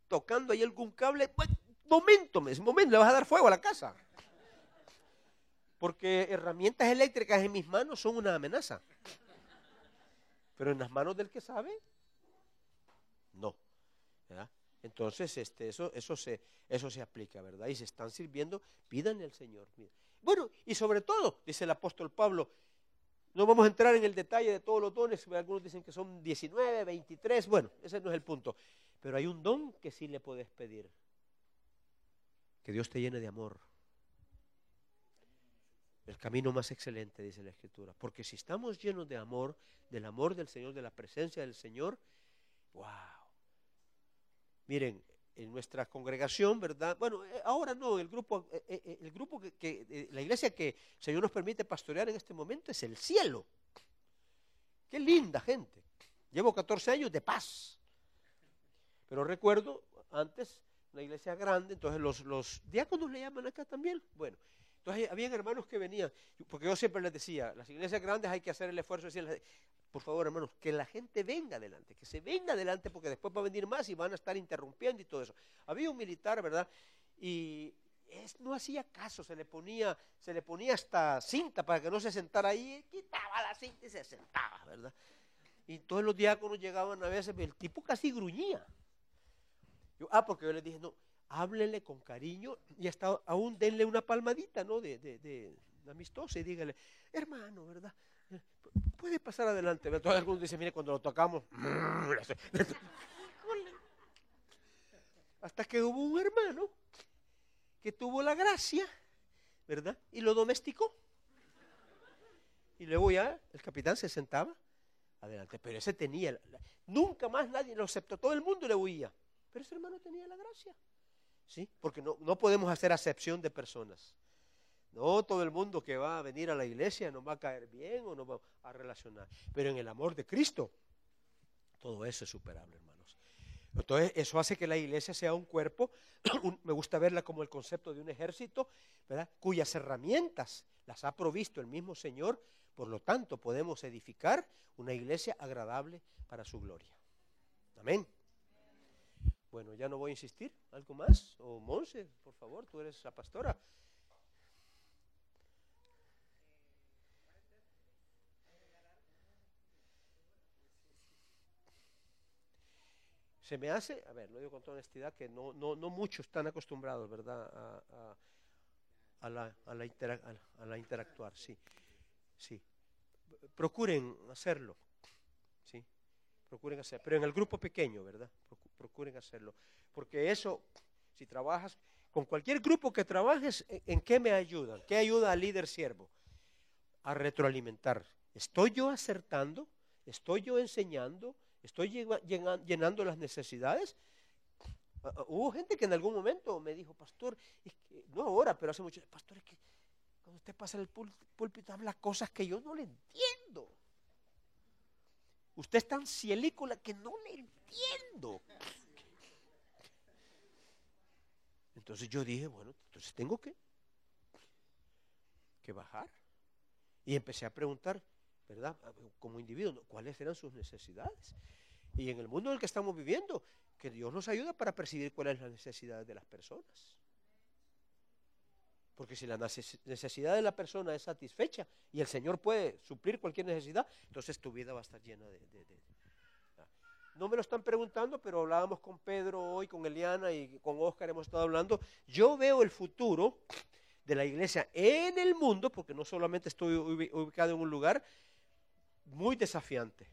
tocando ahí algún cable, pues, momento, momento, le vas a dar fuego a la casa. Porque herramientas eléctricas en mis manos son una amenaza. Pero en las manos del que sabe, no. ¿verdad? Entonces, este, eso, se, aplica, ¿verdad? Y se están sirviendo, pídanle al Señor. Bueno, y sobre todo, dice el apóstol Pablo, no vamos a entrar en el detalle de todos los dones, algunos dicen que son 19, 23, bueno, ese no es el punto. Pero hay un don que sí le puedes pedir. Que Dios te llene de amor. El camino más excelente, dice la Escritura. Porque si estamos llenos de amor, del amor del Señor, de la presencia del Señor, wow. Miren, en nuestra congregación, ¿verdad? Bueno, eh, ahora no, el grupo, eh, eh, el grupo que, la iglesia que el Señor nos permite pastorear en este momento es el cielo. Qué linda gente. Llevo 14 años de paz. Pero recuerdo antes una iglesia grande, entonces los, los diáconos le llaman acá también. Bueno, entonces habían hermanos que venían, porque yo siempre les decía, las iglesias grandes hay que hacer el esfuerzo por favor, hermanos, que la gente venga adelante, que se venga adelante porque después va a venir más y van a estar interrumpiendo y todo eso. Había un militar, ¿verdad? Y es- no hacía caso, se le ponía, se le ponía hasta cinta para que no se sentara ahí, quitaba la cinta y se sentaba, ¿verdad? Y todos los diáconos llegaban a veces, el tipo casi gruñía. Yo, ah, porque yo les dije, no, háblele con cariño y hasta aún denle una palmadita, ¿no? De, de, amistosa y dígale, hermano, ¿verdad? Puede pasar adelante. Entonces algunos dicen, mire, cuando lo tocamos, Hasta que hubo un hermano que tuvo la gracia, ¿verdad? Y lo domesticó. Y luego ya el capitán se sentaba adelante. Pero ese tenía, la- la- nunca más nadie lo aceptó, todo el mundo le huía. Pero ese hermano tenía la gracia. ¿Sí? Porque no, no podemos hacer acepción de personas. No todo el mundo que va a venir a la iglesia nos va a caer bien o nos va a relacionar. Pero en el amor de Cristo, todo eso es superable, hermanos. Entonces, eso hace que la iglesia sea un cuerpo, me gusta verla como el concepto de un ejército, ¿verdad? cuyas herramientas las ha provisto el mismo Señor, por lo tanto podemos edificar una iglesia agradable para su gloria. Amén. Bueno, ya no voy a insistir. ¿Algo más? O Monse, por favor, tú eres la pastora. Se me hace, a ver, lo digo con toda honestidad, que no, no, no muchos están acostumbrados, ¿verdad?, a, a- a la, a, la intera- a la- interactuar, sí, sí. Procuren hacerlo, sí, procuren hacer, pero en el grupo pequeño, ¿verdad? Procu- Procuren hacerlo, porque eso, si trabajas, con cualquier grupo que trabajes, ¿en, en qué me ayudan? ¿Qué ayuda al líder siervo? A retroalimentar. ¿Estoy yo acertando? ¿Estoy yo enseñando? ¿Estoy llenando las necesidades? Ah, ah, Hubo gente que en algún momento me dijo, pastor, que, no ahora, pero hace mucho, pastor, es que cuando usted pasa el púlpito habla cosas que yo no le entiendo. Usted es tan cielícola que no le entiendo. Entonces yo dije, bueno, entonces tengo que, que bajar. Y empecé a preguntar, ¿verdad? Como individuo, ¿no? ¿cuáles eran sus necesidades? Y en el mundo en el que estamos viviendo, que Dios nos ayuda para percibir cuáles son las necesidades de las personas. Porque si la neces- necesidad de la persona es satisfecha y el Señor puede suplir cualquier necesidad, entonces tu vida va a estar llena de... de- de- Ah. No me lo están preguntando, pero hablábamos con Pedro hoy, con Eliana y con Oscar hemos estado hablando. Yo veo el futuro de la iglesia en el mundo, porque no solamente estoy ubi- ubicado en un lugar, muy desafiante.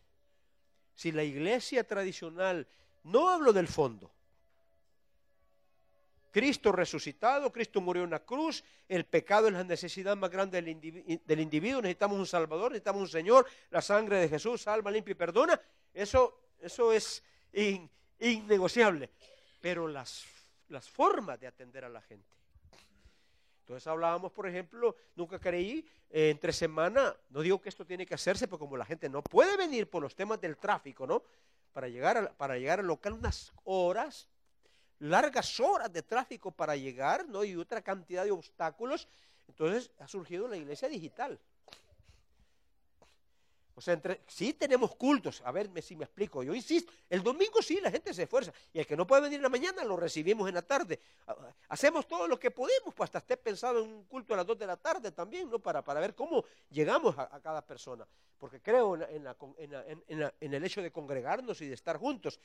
Si la iglesia tradicional, no hablo del fondo, Cristo resucitado, Cristo murió en la cruz, el pecado es la necesidad más grande del, indivi- del individuo, necesitamos un Salvador, necesitamos un Señor, la sangre de Jesús salva, limpia y perdona, eso, eso es in- innegociable, pero las, las formas de atender a la gente. Entonces hablábamos, por ejemplo, nunca creí, eh, entre semana, no digo que esto tiene que hacerse, pero como la gente no puede venir por los temas del tráfico, ¿no? Para llegar, a- para llegar al local unas horas, largas horas de tráfico para llegar, ¿no? Y otra cantidad de obstáculos. Entonces ha surgido la iglesia digital. O sea, sí tenemos cultos, a ver si me explico, yo insisto, el domingo sí la gente se esfuerza, y el que no puede venir en la mañana lo recibimos en la tarde. Ha- Hacemos todo lo que podemos, pues hasta esté pensado en un culto a las 2 de la tarde también, ¿no? Para, para ver cómo llegamos a, cada persona, porque creo en, el hecho de congregarnos y de estar juntos.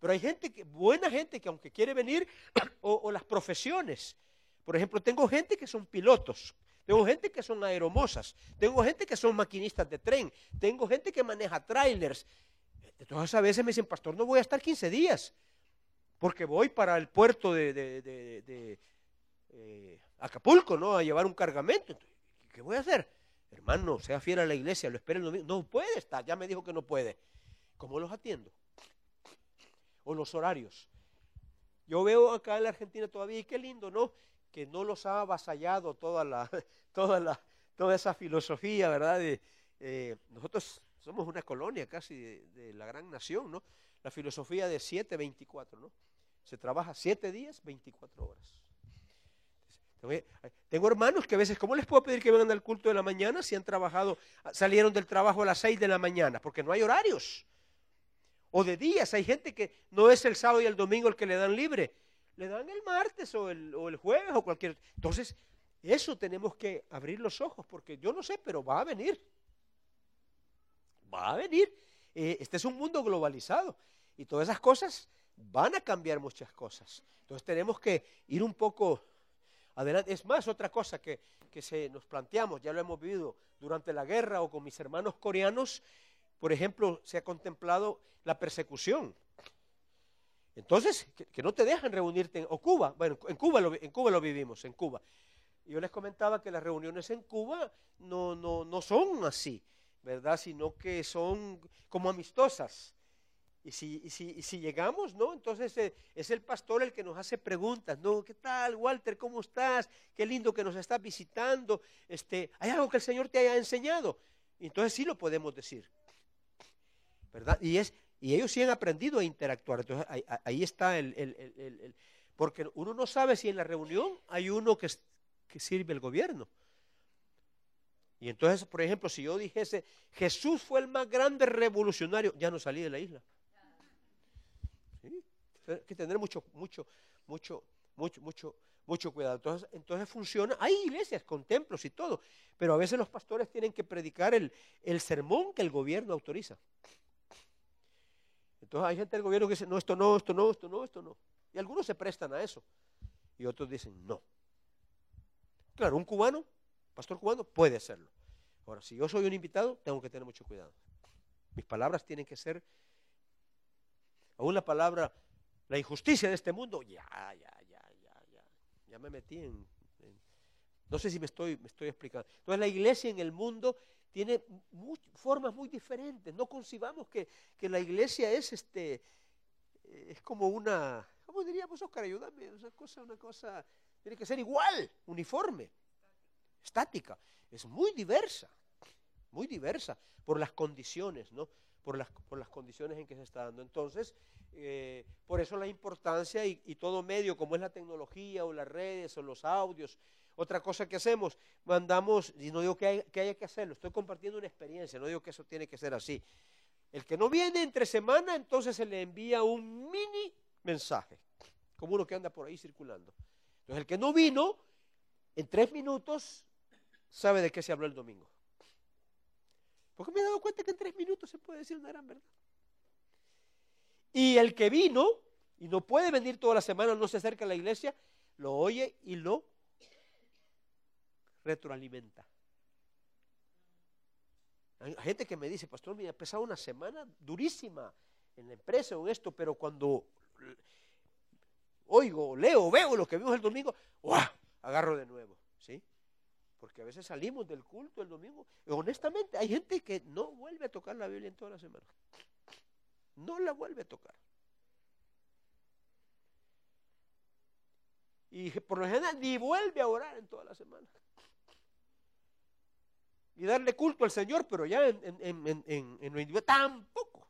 Pero hay gente, buena gente que aunque quiere venir, o las profesiones. Por ejemplo, tengo gente que son pilotos, tengo gente que son aeromosas, tengo gente que son maquinistas de tren, tengo gente que maneja trailers. Entonces a veces me dicen, pastor, no voy a estar 15 días, porque voy para el puerto de, eh, Acapulco, ¿no? A llevar un cargamento. ¿Qué voy a hacer? Hermano, sea fiel a la iglesia, lo espere el domingo. No puede estar, ya me dijo que no puede. ¿Cómo los atiendo? O los horarios. Yo veo acá en la Argentina todavía, y qué lindo, ¿no? Que no los ha avasallado toda la, toda la, toda esa filosofía, ¿verdad? De, eh, nosotros somos una colonia casi de, la gran nación, ¿no? La filosofía de 7-24, ¿no? Se trabaja 7 días, 24 horas. Tengo- Tengo hermanos que a veces, ¿cómo les puedo pedir que vengan al culto de la mañana si han trabajado, salieron del trabajo a las 6 de la mañana? Porque no hay horarios. O de días, hay gente que no es el sábado y el domingo el que le dan libre, le dan el martes o el, o el jueves o cualquier. Entonces, eso tenemos que abrir los ojos, porque yo no sé, pero va a venir. Va a venir. Eh, este es un mundo globalizado y todas esas cosas van a cambiar muchas cosas. Entonces tenemos que ir un poco adelante. Es más, otra cosa que, que se nos planteamos, ya lo hemos vivido durante la guerra o con mis hermanos coreanos, por ejemplo, se ha contemplado la persecución. Entonces, que, no te dejan reunirte en o Cuba. Bueno, en Cuba, lo, en Cuba lo vivimos, en Cuba. Yo les comentaba que las reuniones en Cuba no, no, no son así, ¿verdad? Sino que son como amistosas. Y si, si, si llegamos, ¿no? Entonces eh, es el pastor el que nos hace preguntas, ¿no? ¿Qué tal, Walter? ¿Cómo estás? Qué lindo que nos estás visitando. Este, ¿Hay algo que el Señor te haya enseñado? Entonces sí lo podemos decir, ¿verdad? Y, es, y ellos sí han aprendido a interactuar. Entonces ahí, ahí está el, el- el- el- Porque uno no sabe si en la reunión hay uno que sirve el gobierno. Y entonces, por ejemplo, si yo dijese, Jesús fue el más grande revolucionario, ya no salí de la isla. ¿Sí? Hay que tener mucho, mucho, mucho, mucho, mucho, mucho cuidado. Entonces, entonces funciona. Hay iglesias con templos y todo, pero a veces los pastores tienen que predicar el, el sermón que el gobierno autoriza. Entonces hay gente del gobierno que dice, no, esto no, esto no, esto no, esto no. Y algunos se prestan a eso. Y otros dicen, no. Claro, un cubano, pastor cubano, puede hacerlo. Ahora, si yo soy un invitado, tengo que tener mucho cuidado. Mis palabras tienen que ser, aún la palabra, la injusticia de este mundo, ya, ya, ya, ya, ya, ya me metí en, en- no sé si me estoy, me estoy explicando. Entonces la iglesia en el mundo tiene formas muy diferentes. No concibamos que, que la iglesia es este, eh, es como una, ¿cómo diríamos, Oscar? Ayúdame, una cosa, una cosa, tiene que ser igual, uniforme, estática. Es muy diversa, muy diversa por las condiciones, ¿no? Por las, por las condiciones en que se está dando. Entonces, eh, por eso la importancia y todo medio, como es la tecnología o las redes o los audios. Otra cosa que hacemos, mandamos, y no digo que, hay- que haya que hacerlo, estoy compartiendo una experiencia, no digo que eso tiene que ser así. El que no viene entre semana, entonces se le envía un mini mensaje, como uno que anda por ahí circulando. Entonces, el que no vino, en tres minutos, sabe de qué se habló el domingo. Porque me he dado cuenta que en tres minutos se puede decir una gran verdad. Y el que vino y no puede venir toda la semana, no se acerca a la iglesia, lo oye y lo retroalimenta. Hay gente que me dice, pastor, mira, he pasado una semana durísima en la empresa o en esto, pero cuando oigo, leo, veo lo que vimos el domingo, ¡guau! agarro de nuevo, ¿sí? Porque a veces salimos del culto el domingo. Y honestamente, hay gente que no vuelve a tocar la Biblia en toda la semana. No la vuelve a tocar. Y por lo general ni vuelve a orar en toda la semana. Y darle culto al Señor, pero ya en, en, en, en, lo individual tampoco.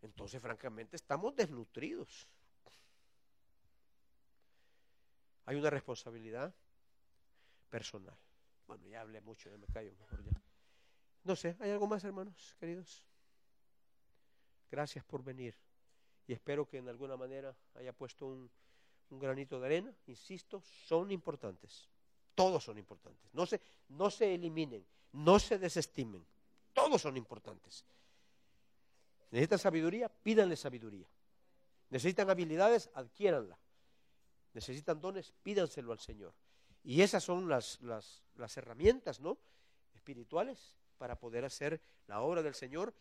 Entonces, francamente, estamos desnutridos. Hay una responsabilidad personal. Bueno, ya hablé mucho, ya me callo mejor ya. No sé, ¿hay algo más, hermanos, queridos? Gracias por venir. Y espero que en alguna manera haya puesto un, un granito de arena. Insisto, son importantes. Todos son importantes. No se, no se eliminen, no se desestimen. Todos son importantes. Necesitan sabiduría, pídanle sabiduría. Necesitan habilidades, adquiéranla. Necesitan dones, pídanselo al Señor. Y esas son las, las, las herramientas ¿no? espirituales para poder hacer la obra del Señor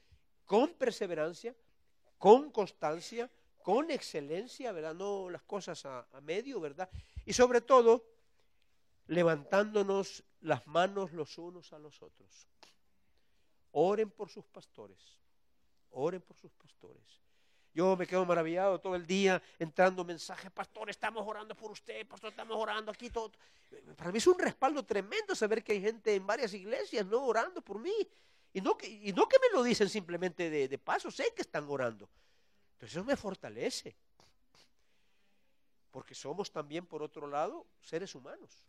con perseverancia, con constancia, con excelencia, ¿verdad? No las cosas a, a medio, ¿verdad? Y sobre todo, levantándonos las manos los unos a los otros. Oren por sus pastores, oren por sus pastores. Yo me quedo maravillado todo el día entrando mensajes, pastor, estamos orando por usted, pastor, estamos orando aquí todo. Para mí es un respaldo tremendo saber que hay gente en varias iglesias no orando por mí. Y no que, y no que me lo dicen simplemente de, de paso, sé que están orando. Entonces eso me fortalece. Porque somos también, por otro lado, seres humanos.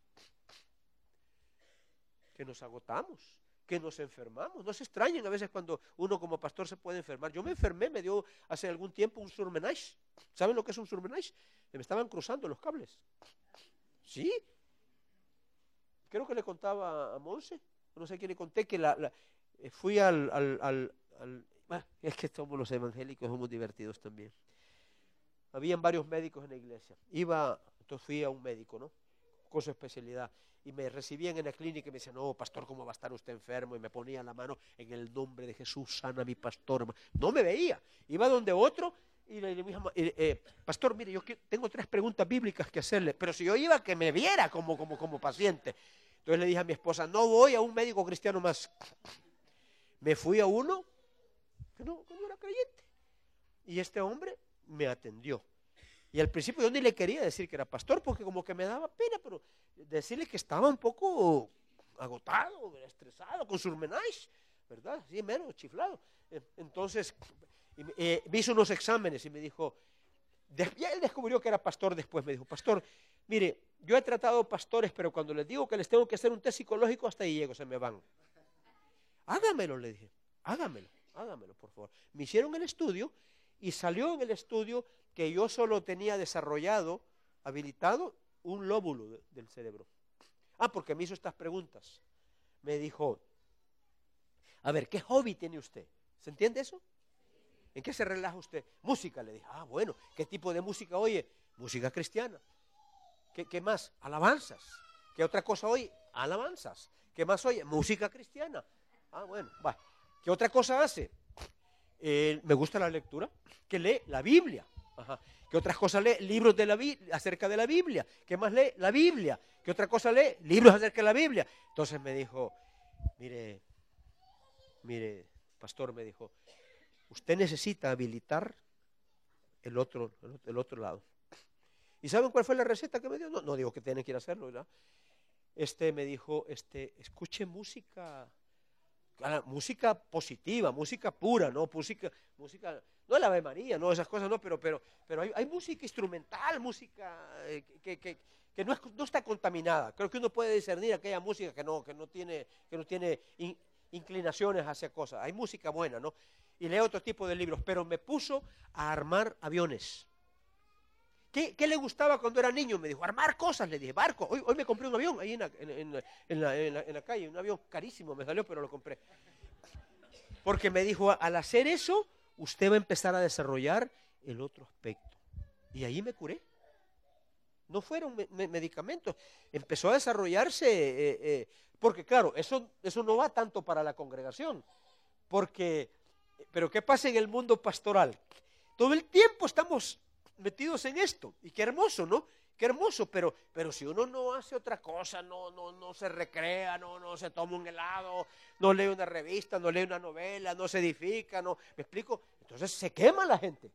Que nos agotamos, que nos enfermamos. No se extrañen a veces cuando uno como pastor se puede enfermar. Yo me enfermé, me dio hace algún tiempo un surmenage. ¿Saben lo que es un surmenage? Me estaban cruzando los cables. Sí. Creo que le contaba a Monse, no sé quién le conté, que la, eh, fui al- ah, es que somos los evangélicos, somos divertidos también. Habían varios médicos en la iglesia. Iba, entonces fui a un médico, ¿no? Con su especialidad. Y me recibían en la clínica y me decían, no, pastor, ¿cómo va a estar usted enfermo? Y me ponía la mano en el nombre de Jesús, sana mi pastor. No me veía. Iba donde otro Y le dije, "Eh, eh, pastor, mire, yo tengo tres preguntas bíblicas que hacerle, pero si yo iba que me viera como, como, como paciente. Entonces le dije a mi esposa, no voy a un médico cristiano más. Me fui a uno que no, que no era creyente. Y este hombre me atendió. Y al principio yo ni le quería decir que era pastor porque como que me daba pena, pero decirle que estaba un poco agotado, estresado, con surmenais, ¿verdad? Sí, menos chiflado. Eh, Entonces, eh, me hizo unos exámenes y me dijo, ya él descubrió que era pastor después, me dijo, pastor, mire, yo he tratado pastores, pero cuando les digo que les tengo que hacer un test psicológico, hasta ahí llego, se me van. Hágamelo, le dije, hágamelo, hágamelo, por favor. Me hicieron el estudio y salió en el estudio que yo solo tenía desarrollado, habilitado, un lóbulo de- del cerebro. Ah, porque me hizo estas preguntas. Me dijo, a ver, ¿qué hobby tiene usted? ¿Se entiende eso? ¿En qué se relaja usted? Música, le dije. Ah, bueno, ¿qué tipo de música oye? Música cristiana. ¿Qué, qué más? Alabanzas. ¿Qué otra cosa oye? Alabanzas. ¿Qué más oye? Música cristiana. Ah, bueno, va. ¿Qué otra cosa hace? Eh, me gusta la lectura. Que lee la Biblia. Ajá. ¿Qué otras cosas lee? Libros de la acerca de la Biblia. ¿Qué más lee? La Biblia. ¿Qué otra cosa lee? Libros acerca de la Biblia. Entonces me dijo, mire, mire, pastor, me dijo, usted necesita habilitar el otro, el otro- el otro lado. ¿Y saben cuál fue la receta que me dio? No, no digo que tienen que ir a hacerlo, ¿verdad? Este me dijo, este, escuche música, música positiva, música pura, no música, música, no la Ave María, no esas cosas, no, pero, pero, pero hay, hay música instrumental, música eh, que, que- que no, es- no está contaminada. Creo que uno puede discernir aquella música que no, que no tiene, que no tiene in- inclinaciones hacia cosas. Hay música buena, ¿no? Y leo otro tipo de libros, pero me puso a armar aviones. ¿Qué, le gustaba cuando era niño? Me dijo, armar cosas, le dije, barco. Hoy, me compré un avión ahí en la, calle, un avión carísimo, me salió, pero lo compré. Porque me dijo, al hacer eso, usted va a empezar a desarrollar el otro aspecto. Y ahí me curé. No fueron me- me- medicamentos. Empezó a desarrollarse, eh, eh, porque claro, eso, eso no va tanto para la congregación. Porque, pero ¿qué pasa en el mundo pastoral? Todo el tiempo estamos metidos en esto. Y qué hermoso, ¿no? Qué hermoso, pero, pero si uno no hace otra cosa, no, no, no se recrea, no, no se toma un helado, no lee una revista, no lee una novela, no se edifica, no, ¿me explico? Entonces se quema la gente.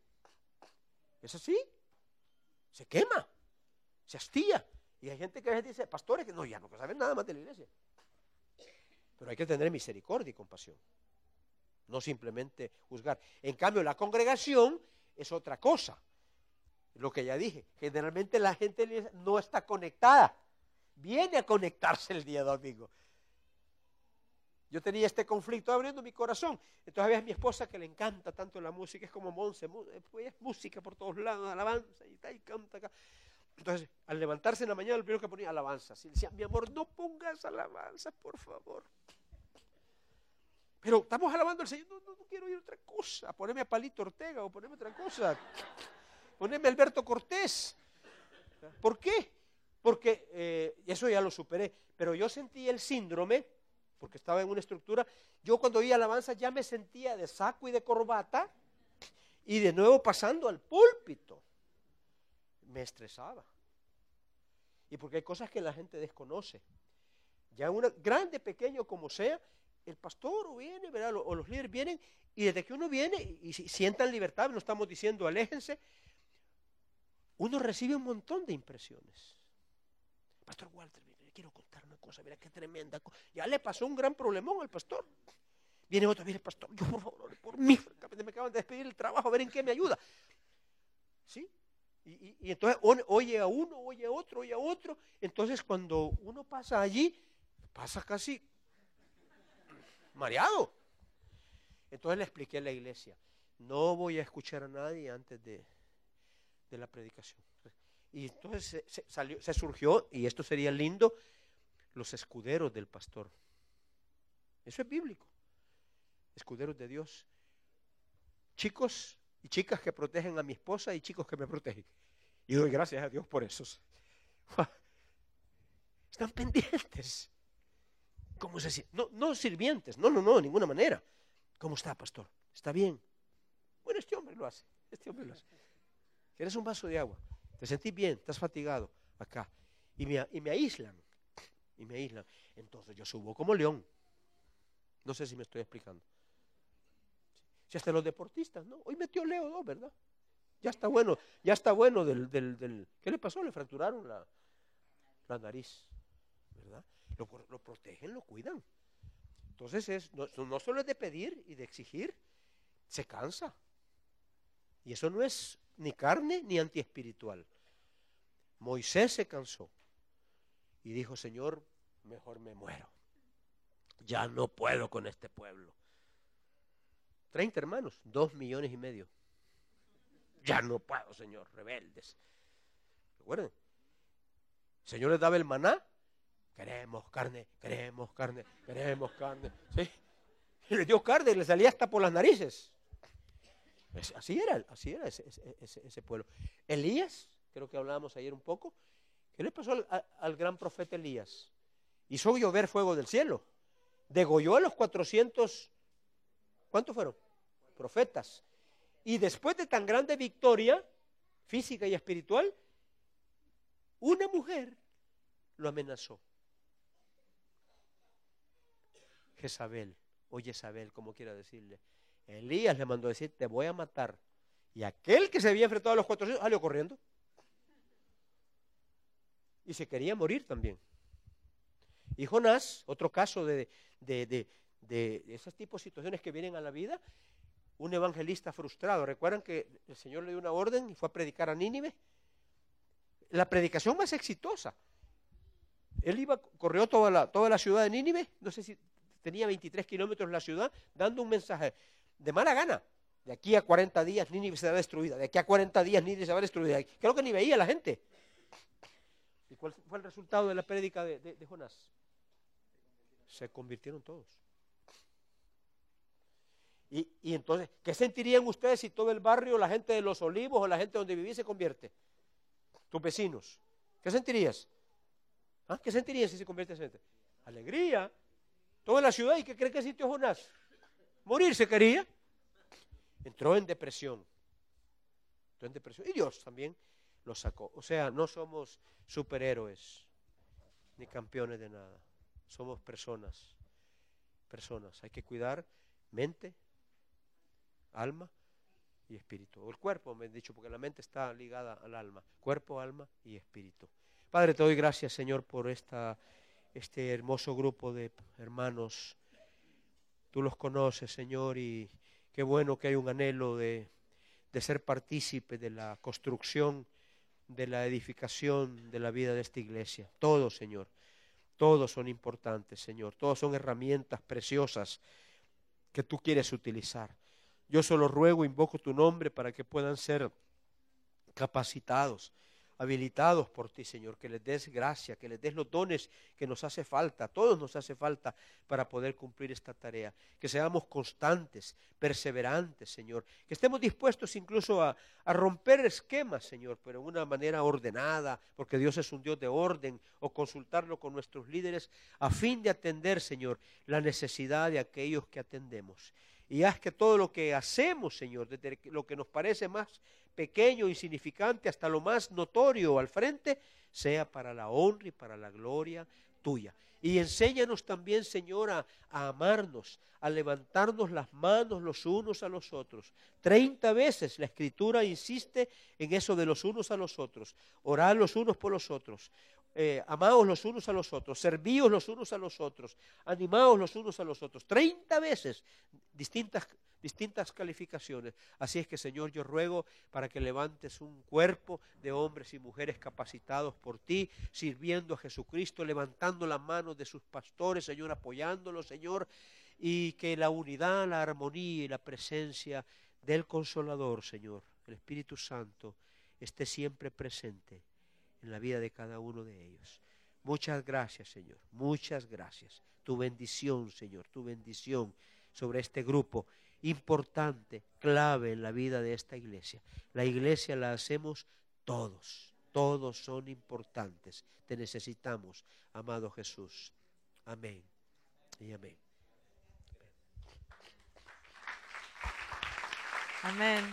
¿Es así? Se quema, se hastía. Y hay gente que a veces dice, pastores, que no, ya no saben nada más de la iglesia. Pero hay que tener misericordia y compasión. No simplemente juzgar. En cambio, la congregación es otra cosa. Lo que ya dije, generalmente la gente no está conectada. Viene a conectarse el día domingo. Yo tenía este conflicto abriendo mi corazón. Entonces había mi esposa que le encanta tanto la música, es como Monse, eh, pues, es música por todos lados, alabanza y tal, y canta acá. Entonces, al levantarse en la mañana, lo primero que ponía alabanza. Y decía, mi amor, no pongas alabanza, por favor. Pero estamos alabando al Señor, no, no, no quiero oír otra cosa. Poneme a Palito Ortega o poneme otra cosa. Poneme Alberto Cortés. ¿Por qué? Porque eh, eso ya lo superé. Pero yo sentí el síndrome, porque estaba en una estructura. Yo cuando oía alabanza ya me sentía de saco y de corbata y de nuevo pasando al púlpito. Me estresaba. Y porque hay cosas que la gente desconoce. Ya una grande, pequeño, como sea, el pastor viene, ¿verdad? O, los líderes vienen y desde que uno viene y, y si- sientan libertad, no estamos diciendo aléjense, uno recibe un montón de impresiones. Pastor Walter, le quiero contar una cosa, mira qué tremenda cosa. Ya le pasó un gran problemón al pastor. Viene otro, mire, pastor, yo por favor, por mí, me acaban de despedir el trabajo, a ver en qué me ayuda. ¿Sí? Y, y- entonces oye a uno, oye a otro, oye a otro. Entonces cuando uno pasa allí, pasa casi mareado. Entonces le expliqué a la iglesia, no voy a escuchar a nadie antes de, de la predicación. Y entonces se, salió, se surgió, y esto sería lindo, los escuderos del pastor. Eso es bíblico. Escuderos de Dios. Chicos y chicas que protegen a mi esposa y chicos que me protegen. Y doy gracias a Dios por esos. Están pendientes. ¿Cómo se? No, no sirvientes, no, no, no, de ninguna manera. ¿Cómo está, pastor? ¿Está bien? Bueno, este hombre lo hace. Este hombre lo hace. ¿Quieres un vaso de agua? ¿Te sentís bien? ¿Estás fatigado? Acá. Y me, y me aíslan. Y me aíslan. Entonces yo subo como león. No sé si me estoy explicando. Si hasta los deportistas, ¿no? Hoy metió Leo dos, ¿verdad? Ya está bueno, ya está bueno del, del, del- ¿Qué le pasó? Le fracturaron la, la nariz, ¿verdad? Lo, lo protegen, lo cuidan. Entonces es, no, no solo es de pedir y de exigir, se cansa. Y eso no es ni carne ni antiespiritual. Moisés se cansó y dijo, Señor, mejor me muero. Ya no puedo con este pueblo. 30 hermanos, dos millones y medio. Ya no puedo, Señor, rebeldes. Recuerden, Señor les daba el maná. Queremos carne, queremos carne, queremos carne. ¿Sí? Y les dio carne y le salía hasta por las narices. Así era, así era ese, pueblo. Elías, creo que hablábamos ayer un poco. ¿Qué le pasó al gran profeta Elías? Hizo llover fuego del cielo. Degolló a los 400, ¿cuántos fueron? Profetas. Y después de tan grande victoria física y espiritual, una mujer lo amenazó. Jezabel, o Jezabel, como quiera decirle. Elías le mandó decir, te voy a matar. Y aquel que se había enfrentado a los 400 salió corriendo. Y se quería morir también. Y Jonás, otro caso de, de, de, de esos tipos de situaciones que vienen a la vida, un evangelista frustrado. ¿Recuerdan que el Señor le dio una orden y fue a predicar a Nínive? La predicación más exitosa. Él iba, corrió toda la, toda la ciudad de Nínive, no sé si tenía 23 kilómetros la ciudad, dando un mensaje de mala gana. De aquí a 40 días Nínive será destruida, de aquí a 40 días Nínive será destruida. Creo que ni veía la gente. ¿Y cuál fue el resultado de la prédica de, Jonás? Se convirtieron todos. Y, entonces, ¿qué sentirían ustedes si todo el barrio, la gente de los olivos o la gente donde vivís se convierte? Tus vecinos. ¿Qué sentirías? ¿Ah? ¿Qué sentirías si se convierte esa gente? Alegría. Toda la ciudad, ¿y qué cree que sintió Jonás? Morirse quería. Entró en depresión. Entró en depresión. Y Dios también lo sacó. O sea, no somos superhéroes ni campeones de nada. Somos personas. Personas. Hay que cuidar mente, alma y espíritu. O el cuerpo, me he dicho, porque la mente está ligada al alma. Cuerpo, alma y espíritu. Padre, te doy gracias, Señor, por esta, este hermoso grupo de hermanos. Tú los conoces, Señor, y qué bueno que hay un anhelo de, de ser partícipe de la construcción, de la edificación de la vida de esta iglesia. Todos, Señor. Todos son importantes, Señor. Todos son herramientas preciosas que tú quieres utilizar. Yo solo ruego, invoco tu nombre para que puedan ser capacitados, habilitados por ti, Señor, que les des gracia, que les des los dones que nos hace falta, a todos nos hace falta para poder cumplir esta tarea, que seamos constantes, perseverantes, Señor, que estemos dispuestos incluso a, a romper esquemas, Señor, pero en una manera ordenada, porque Dios es un Dios de orden, o consultarlo con nuestros líderes a fin de atender, Señor, la necesidad de aquellos que atendemos. Y haz que todo lo que hacemos, Señor, desde lo que nos parece más pequeño, insignificante, hasta lo más notorio al frente, sea para la honra y para la gloria tuya. Y enséñanos también, Señor, a, amarnos, a levantarnos las manos los unos a los otros. Treinta veces la Escritura insiste en eso de los unos a los otros. Orar los unos por los otros. Eh, amaos los unos a los otros, servíos los unos a los otros, animaos los unos a los otros. Treinta veces distintas, distintas calificaciones. Así es que, Señor, yo ruego para que levantes un cuerpo de hombres y mujeres capacitados por ti, sirviendo a Jesucristo, levantando las manos de sus pastores, Señor, apoyándolos, Señor, y que la unidad, la armonía y la presencia del Consolador, Señor, el Espíritu Santo, esté siempre presente en la vida de cada uno de ellos. Muchas gracias, Señor. Muchas gracias. Tu bendición, Señor, tu bendición sobre este grupo importante, clave en la vida de esta iglesia. La iglesia la hacemos todos. Todos son importantes. Te necesitamos, amado Jesús. Amén. Y amén. Amén.